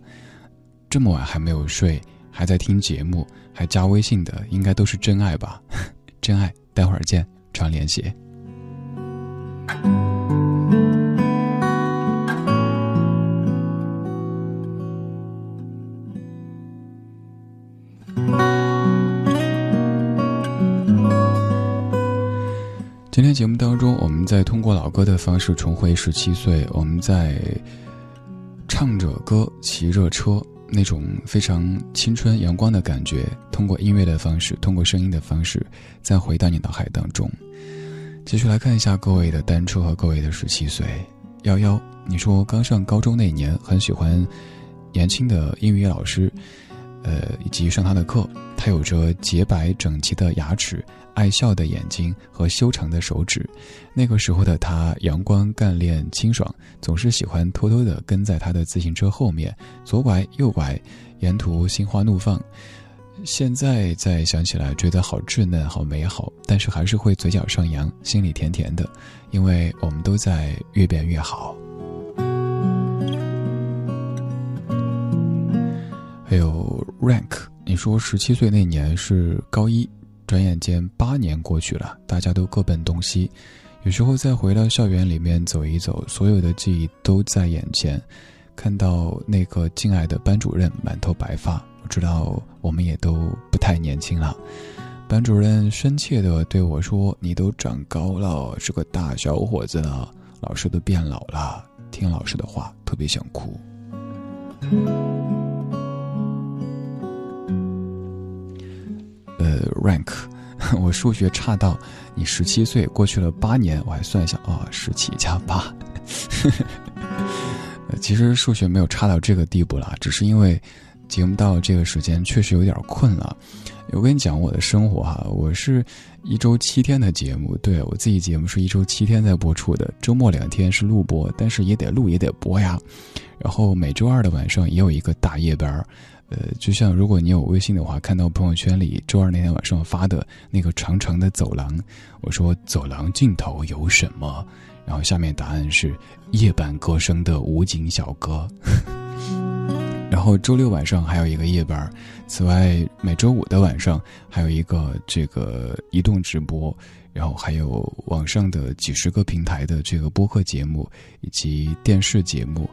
这么晚还没有睡，还在听节目，还加微信的，应该都是真爱吧？真爱，待会儿见，常联系。今天节目当中，我们在通过老歌的方式重回十七岁，我们在唱着歌，骑着车。那种非常青春阳光的感觉，通过音乐的方式，通过声音的方式，再回到你脑海当中。继续来看一下各位的单车和各位的十七岁。幺幺，你说刚上高中那年很喜欢年轻的英语老师，呃，以及上他的课。他有着洁白整齐的牙齿、爱笑的眼睛和修长的手指。那个时候的他阳光、干练、清爽，总是喜欢偷偷地跟在他的自行车后面，左拐右拐，沿途心花怒放。现在再想起来，觉得好稚嫩、好美好，但是还是会嘴角上扬，心里甜甜的，因为我们都在越变越好。还有 rank。你说十七岁那年是高一，转眼间八年过去了，大家都各奔东西。有时候再回到校园里面走一走，所有的记忆都在眼前。看到那个敬爱的班主任满头白发，我知道我们也都不太年轻了。班主任深切地对我说：“你都长高了，是个大小伙子了。”老师都变老了，听老师的话特别想哭。呃，rank，我数学差到你十七岁过去了八年，我还算一下啊，十七加八。其实数学没有差到这个地步了，只是因为节目到这个时间确实有点困了。我跟你讲我的生活哈，我是一周七天的节目，对我自己节目是一周七天在播出的，周末两天是录播，但是也得录也得播呀。然后每周二的晚上也有一个大夜班。呃，就像如果你有微信的话，看到朋友圈里周二那天晚上发的那个长长的走廊，我说走廊尽头有什么？然后下面答案是夜半歌声的武警小哥。然后周六晚上还有一个夜班，此外每周五的晚上还有一个这个移动直播，然后还有网上的几十个平台的这个播客节目以及电视节目。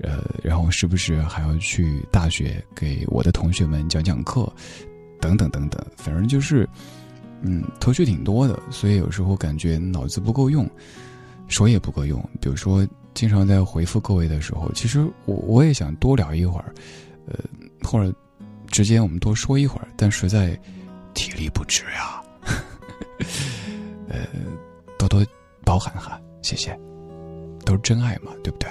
呃，然后时不时还要去大学给我的同学们讲讲课，等等等等，反正就是，嗯，头绪挺多的，所以有时候感觉脑子不够用，手也不够用。比如说，经常在回复各位的时候，其实我我也想多聊一会儿，呃，或者直接我们多说一会儿，但实在体力不支呀，呃，多多包涵哈，谢谢，都是真爱嘛，对不对？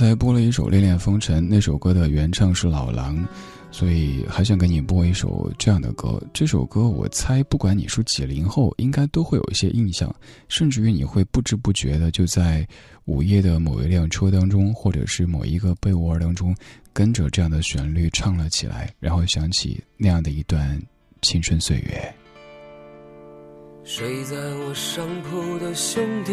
才播了一首《恋恋风尘》，那首歌的原唱是老狼，所以还想给你播一首这样的歌。这首歌我猜，不管你是几零后，应该都会有一些印象，甚至于你会不知不觉的就在午夜的某一辆车当中，或者是某一个被窝当中，跟着这样的旋律唱了起来，然后想起那样的一段青春岁月。睡在我上铺的兄弟。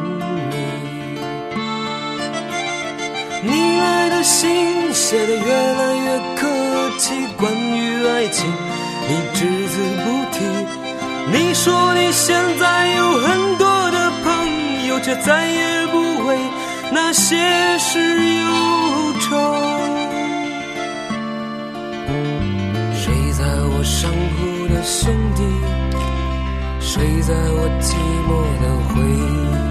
你来的信写的越来越客气，关于爱情你只字不提。你说你现在有很多的朋友，却再也不为那些事忧愁。睡在我上铺的兄弟，睡在我寂寞的回忆，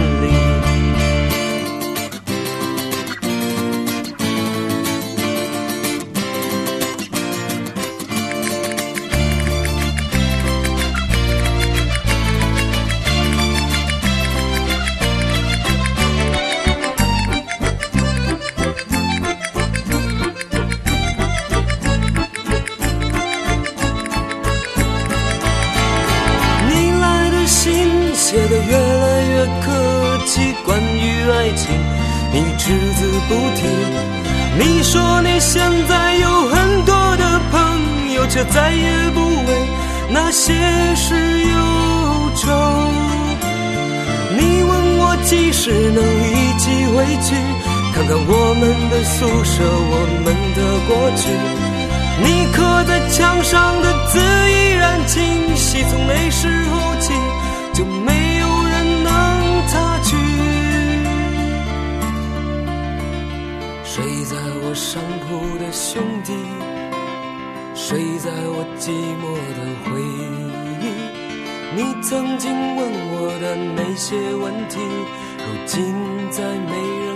看看我们的宿舍，我们的过去。你刻在墙上的字依然清晰，从那时候起就没有人能擦去。睡在我上铺的兄弟，睡在我寂寞的回忆。你曾经问我的那些问题，如今再没人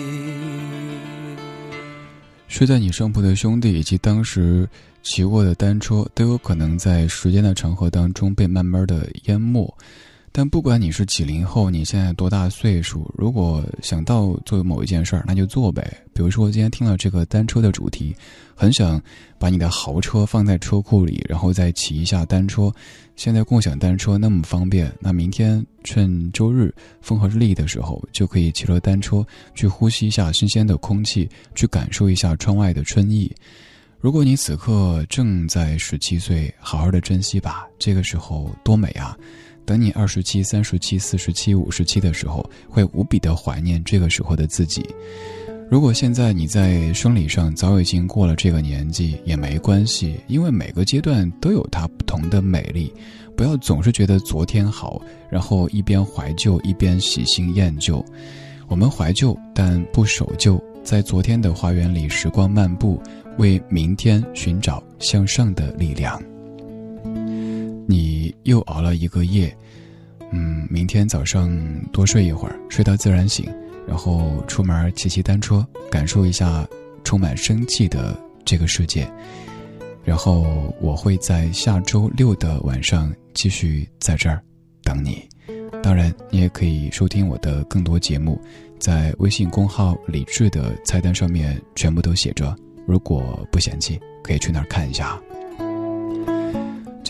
睡在你上铺的兄弟，以及当时。骑过的单车都有可能在时间的长河当中被慢慢的淹没，但不管你是几零后，你现在多大岁数，如果想到做某一件事儿，那就做呗。比如说今天听了这个单车的主题，很想把你的豪车放在车库里，然后再骑一下单车。现在共享单车那么方便，那明天趁周日风和日丽的时候，就可以骑着单车去呼吸一下新鲜的空气，去感受一下窗外的春意。如果你此刻正在十七岁，好好的珍惜吧，这个时候多美啊！等你二十七、三十七、四十七、五十七的时候，会无比的怀念这个时候的自己。如果现在你在生理上早已经过了这个年纪，也没关系，因为每个阶段都有它不同的美丽。不要总是觉得昨天好，然后一边怀旧一边喜新厌旧。我们怀旧，但不守旧，在昨天的花园里时光漫步。为明天寻找向上的力量。你又熬了一个夜，嗯，明天早上多睡一会儿，睡到自然醒，然后出门骑骑单车，感受一下充满生气的这个世界。然后我会在下周六的晚上继续在这儿等你。当然，你也可以收听我的更多节目，在微信公号“李智”的菜单上面全部都写着。如果不嫌弃，可以去那儿看一下。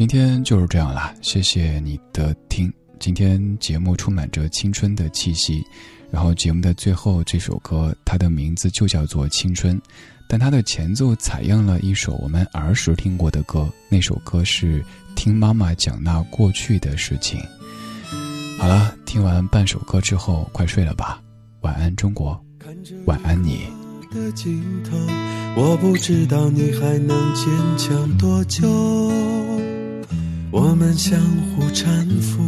今天就是这样啦，谢谢你的听。今天节目充满着青春的气息，然后节目的最后这首歌，它的名字就叫做《青春》，但它的前奏采样了一首我们儿时听过的歌，那首歌是听妈妈讲那过去的事情。好了，听完半首歌之后，快睡了吧，晚安中国，晚安你。的尽头，我不知道你还能坚强多久。我们相互搀扶，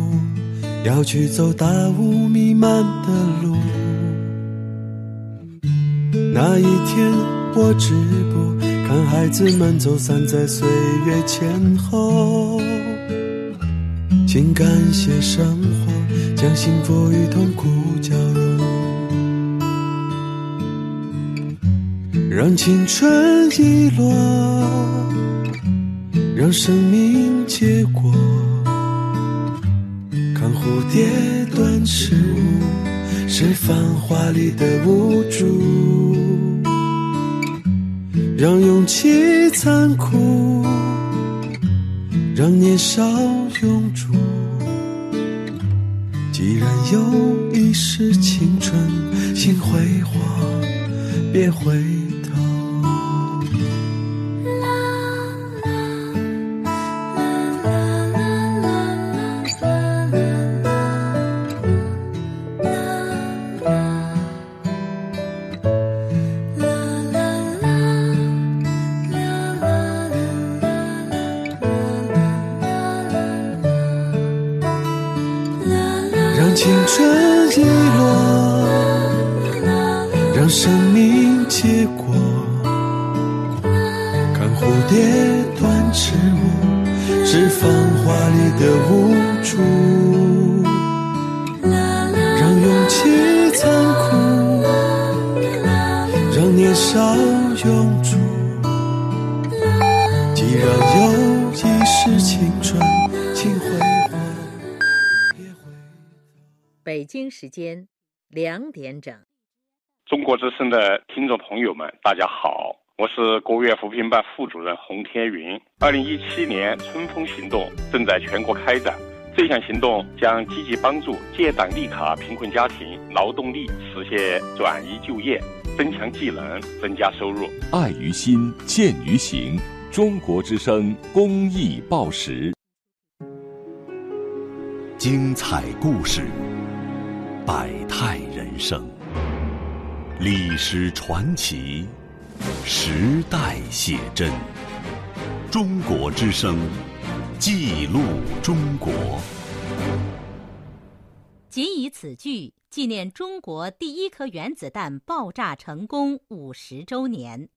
要去走大雾弥漫的路。那一天，我止步，看孩子们走散在岁月前后。请感谢生活，将幸福与痛苦交融。让青春遗落，让生命结果。看蝴蝶断翅舞，是繁华里的无助。让勇气残酷，让年少永驻。既然有一世青春，心辉煌，别回。中国之声的听众朋友们，大家好，我是国务院扶贫办副主任洪天云。二零一七年春风行动正在全国开展，这项行动将积极帮助建档立卡贫困家庭劳动力实现转移就业，增强技能，增加收入。爱于心，见于行。中国之声公益报时，精彩故事，百态人生，历史传奇，时代写真。中国之声，记录中国。仅以此句纪念中国第一颗原子弹爆炸成功五十周年。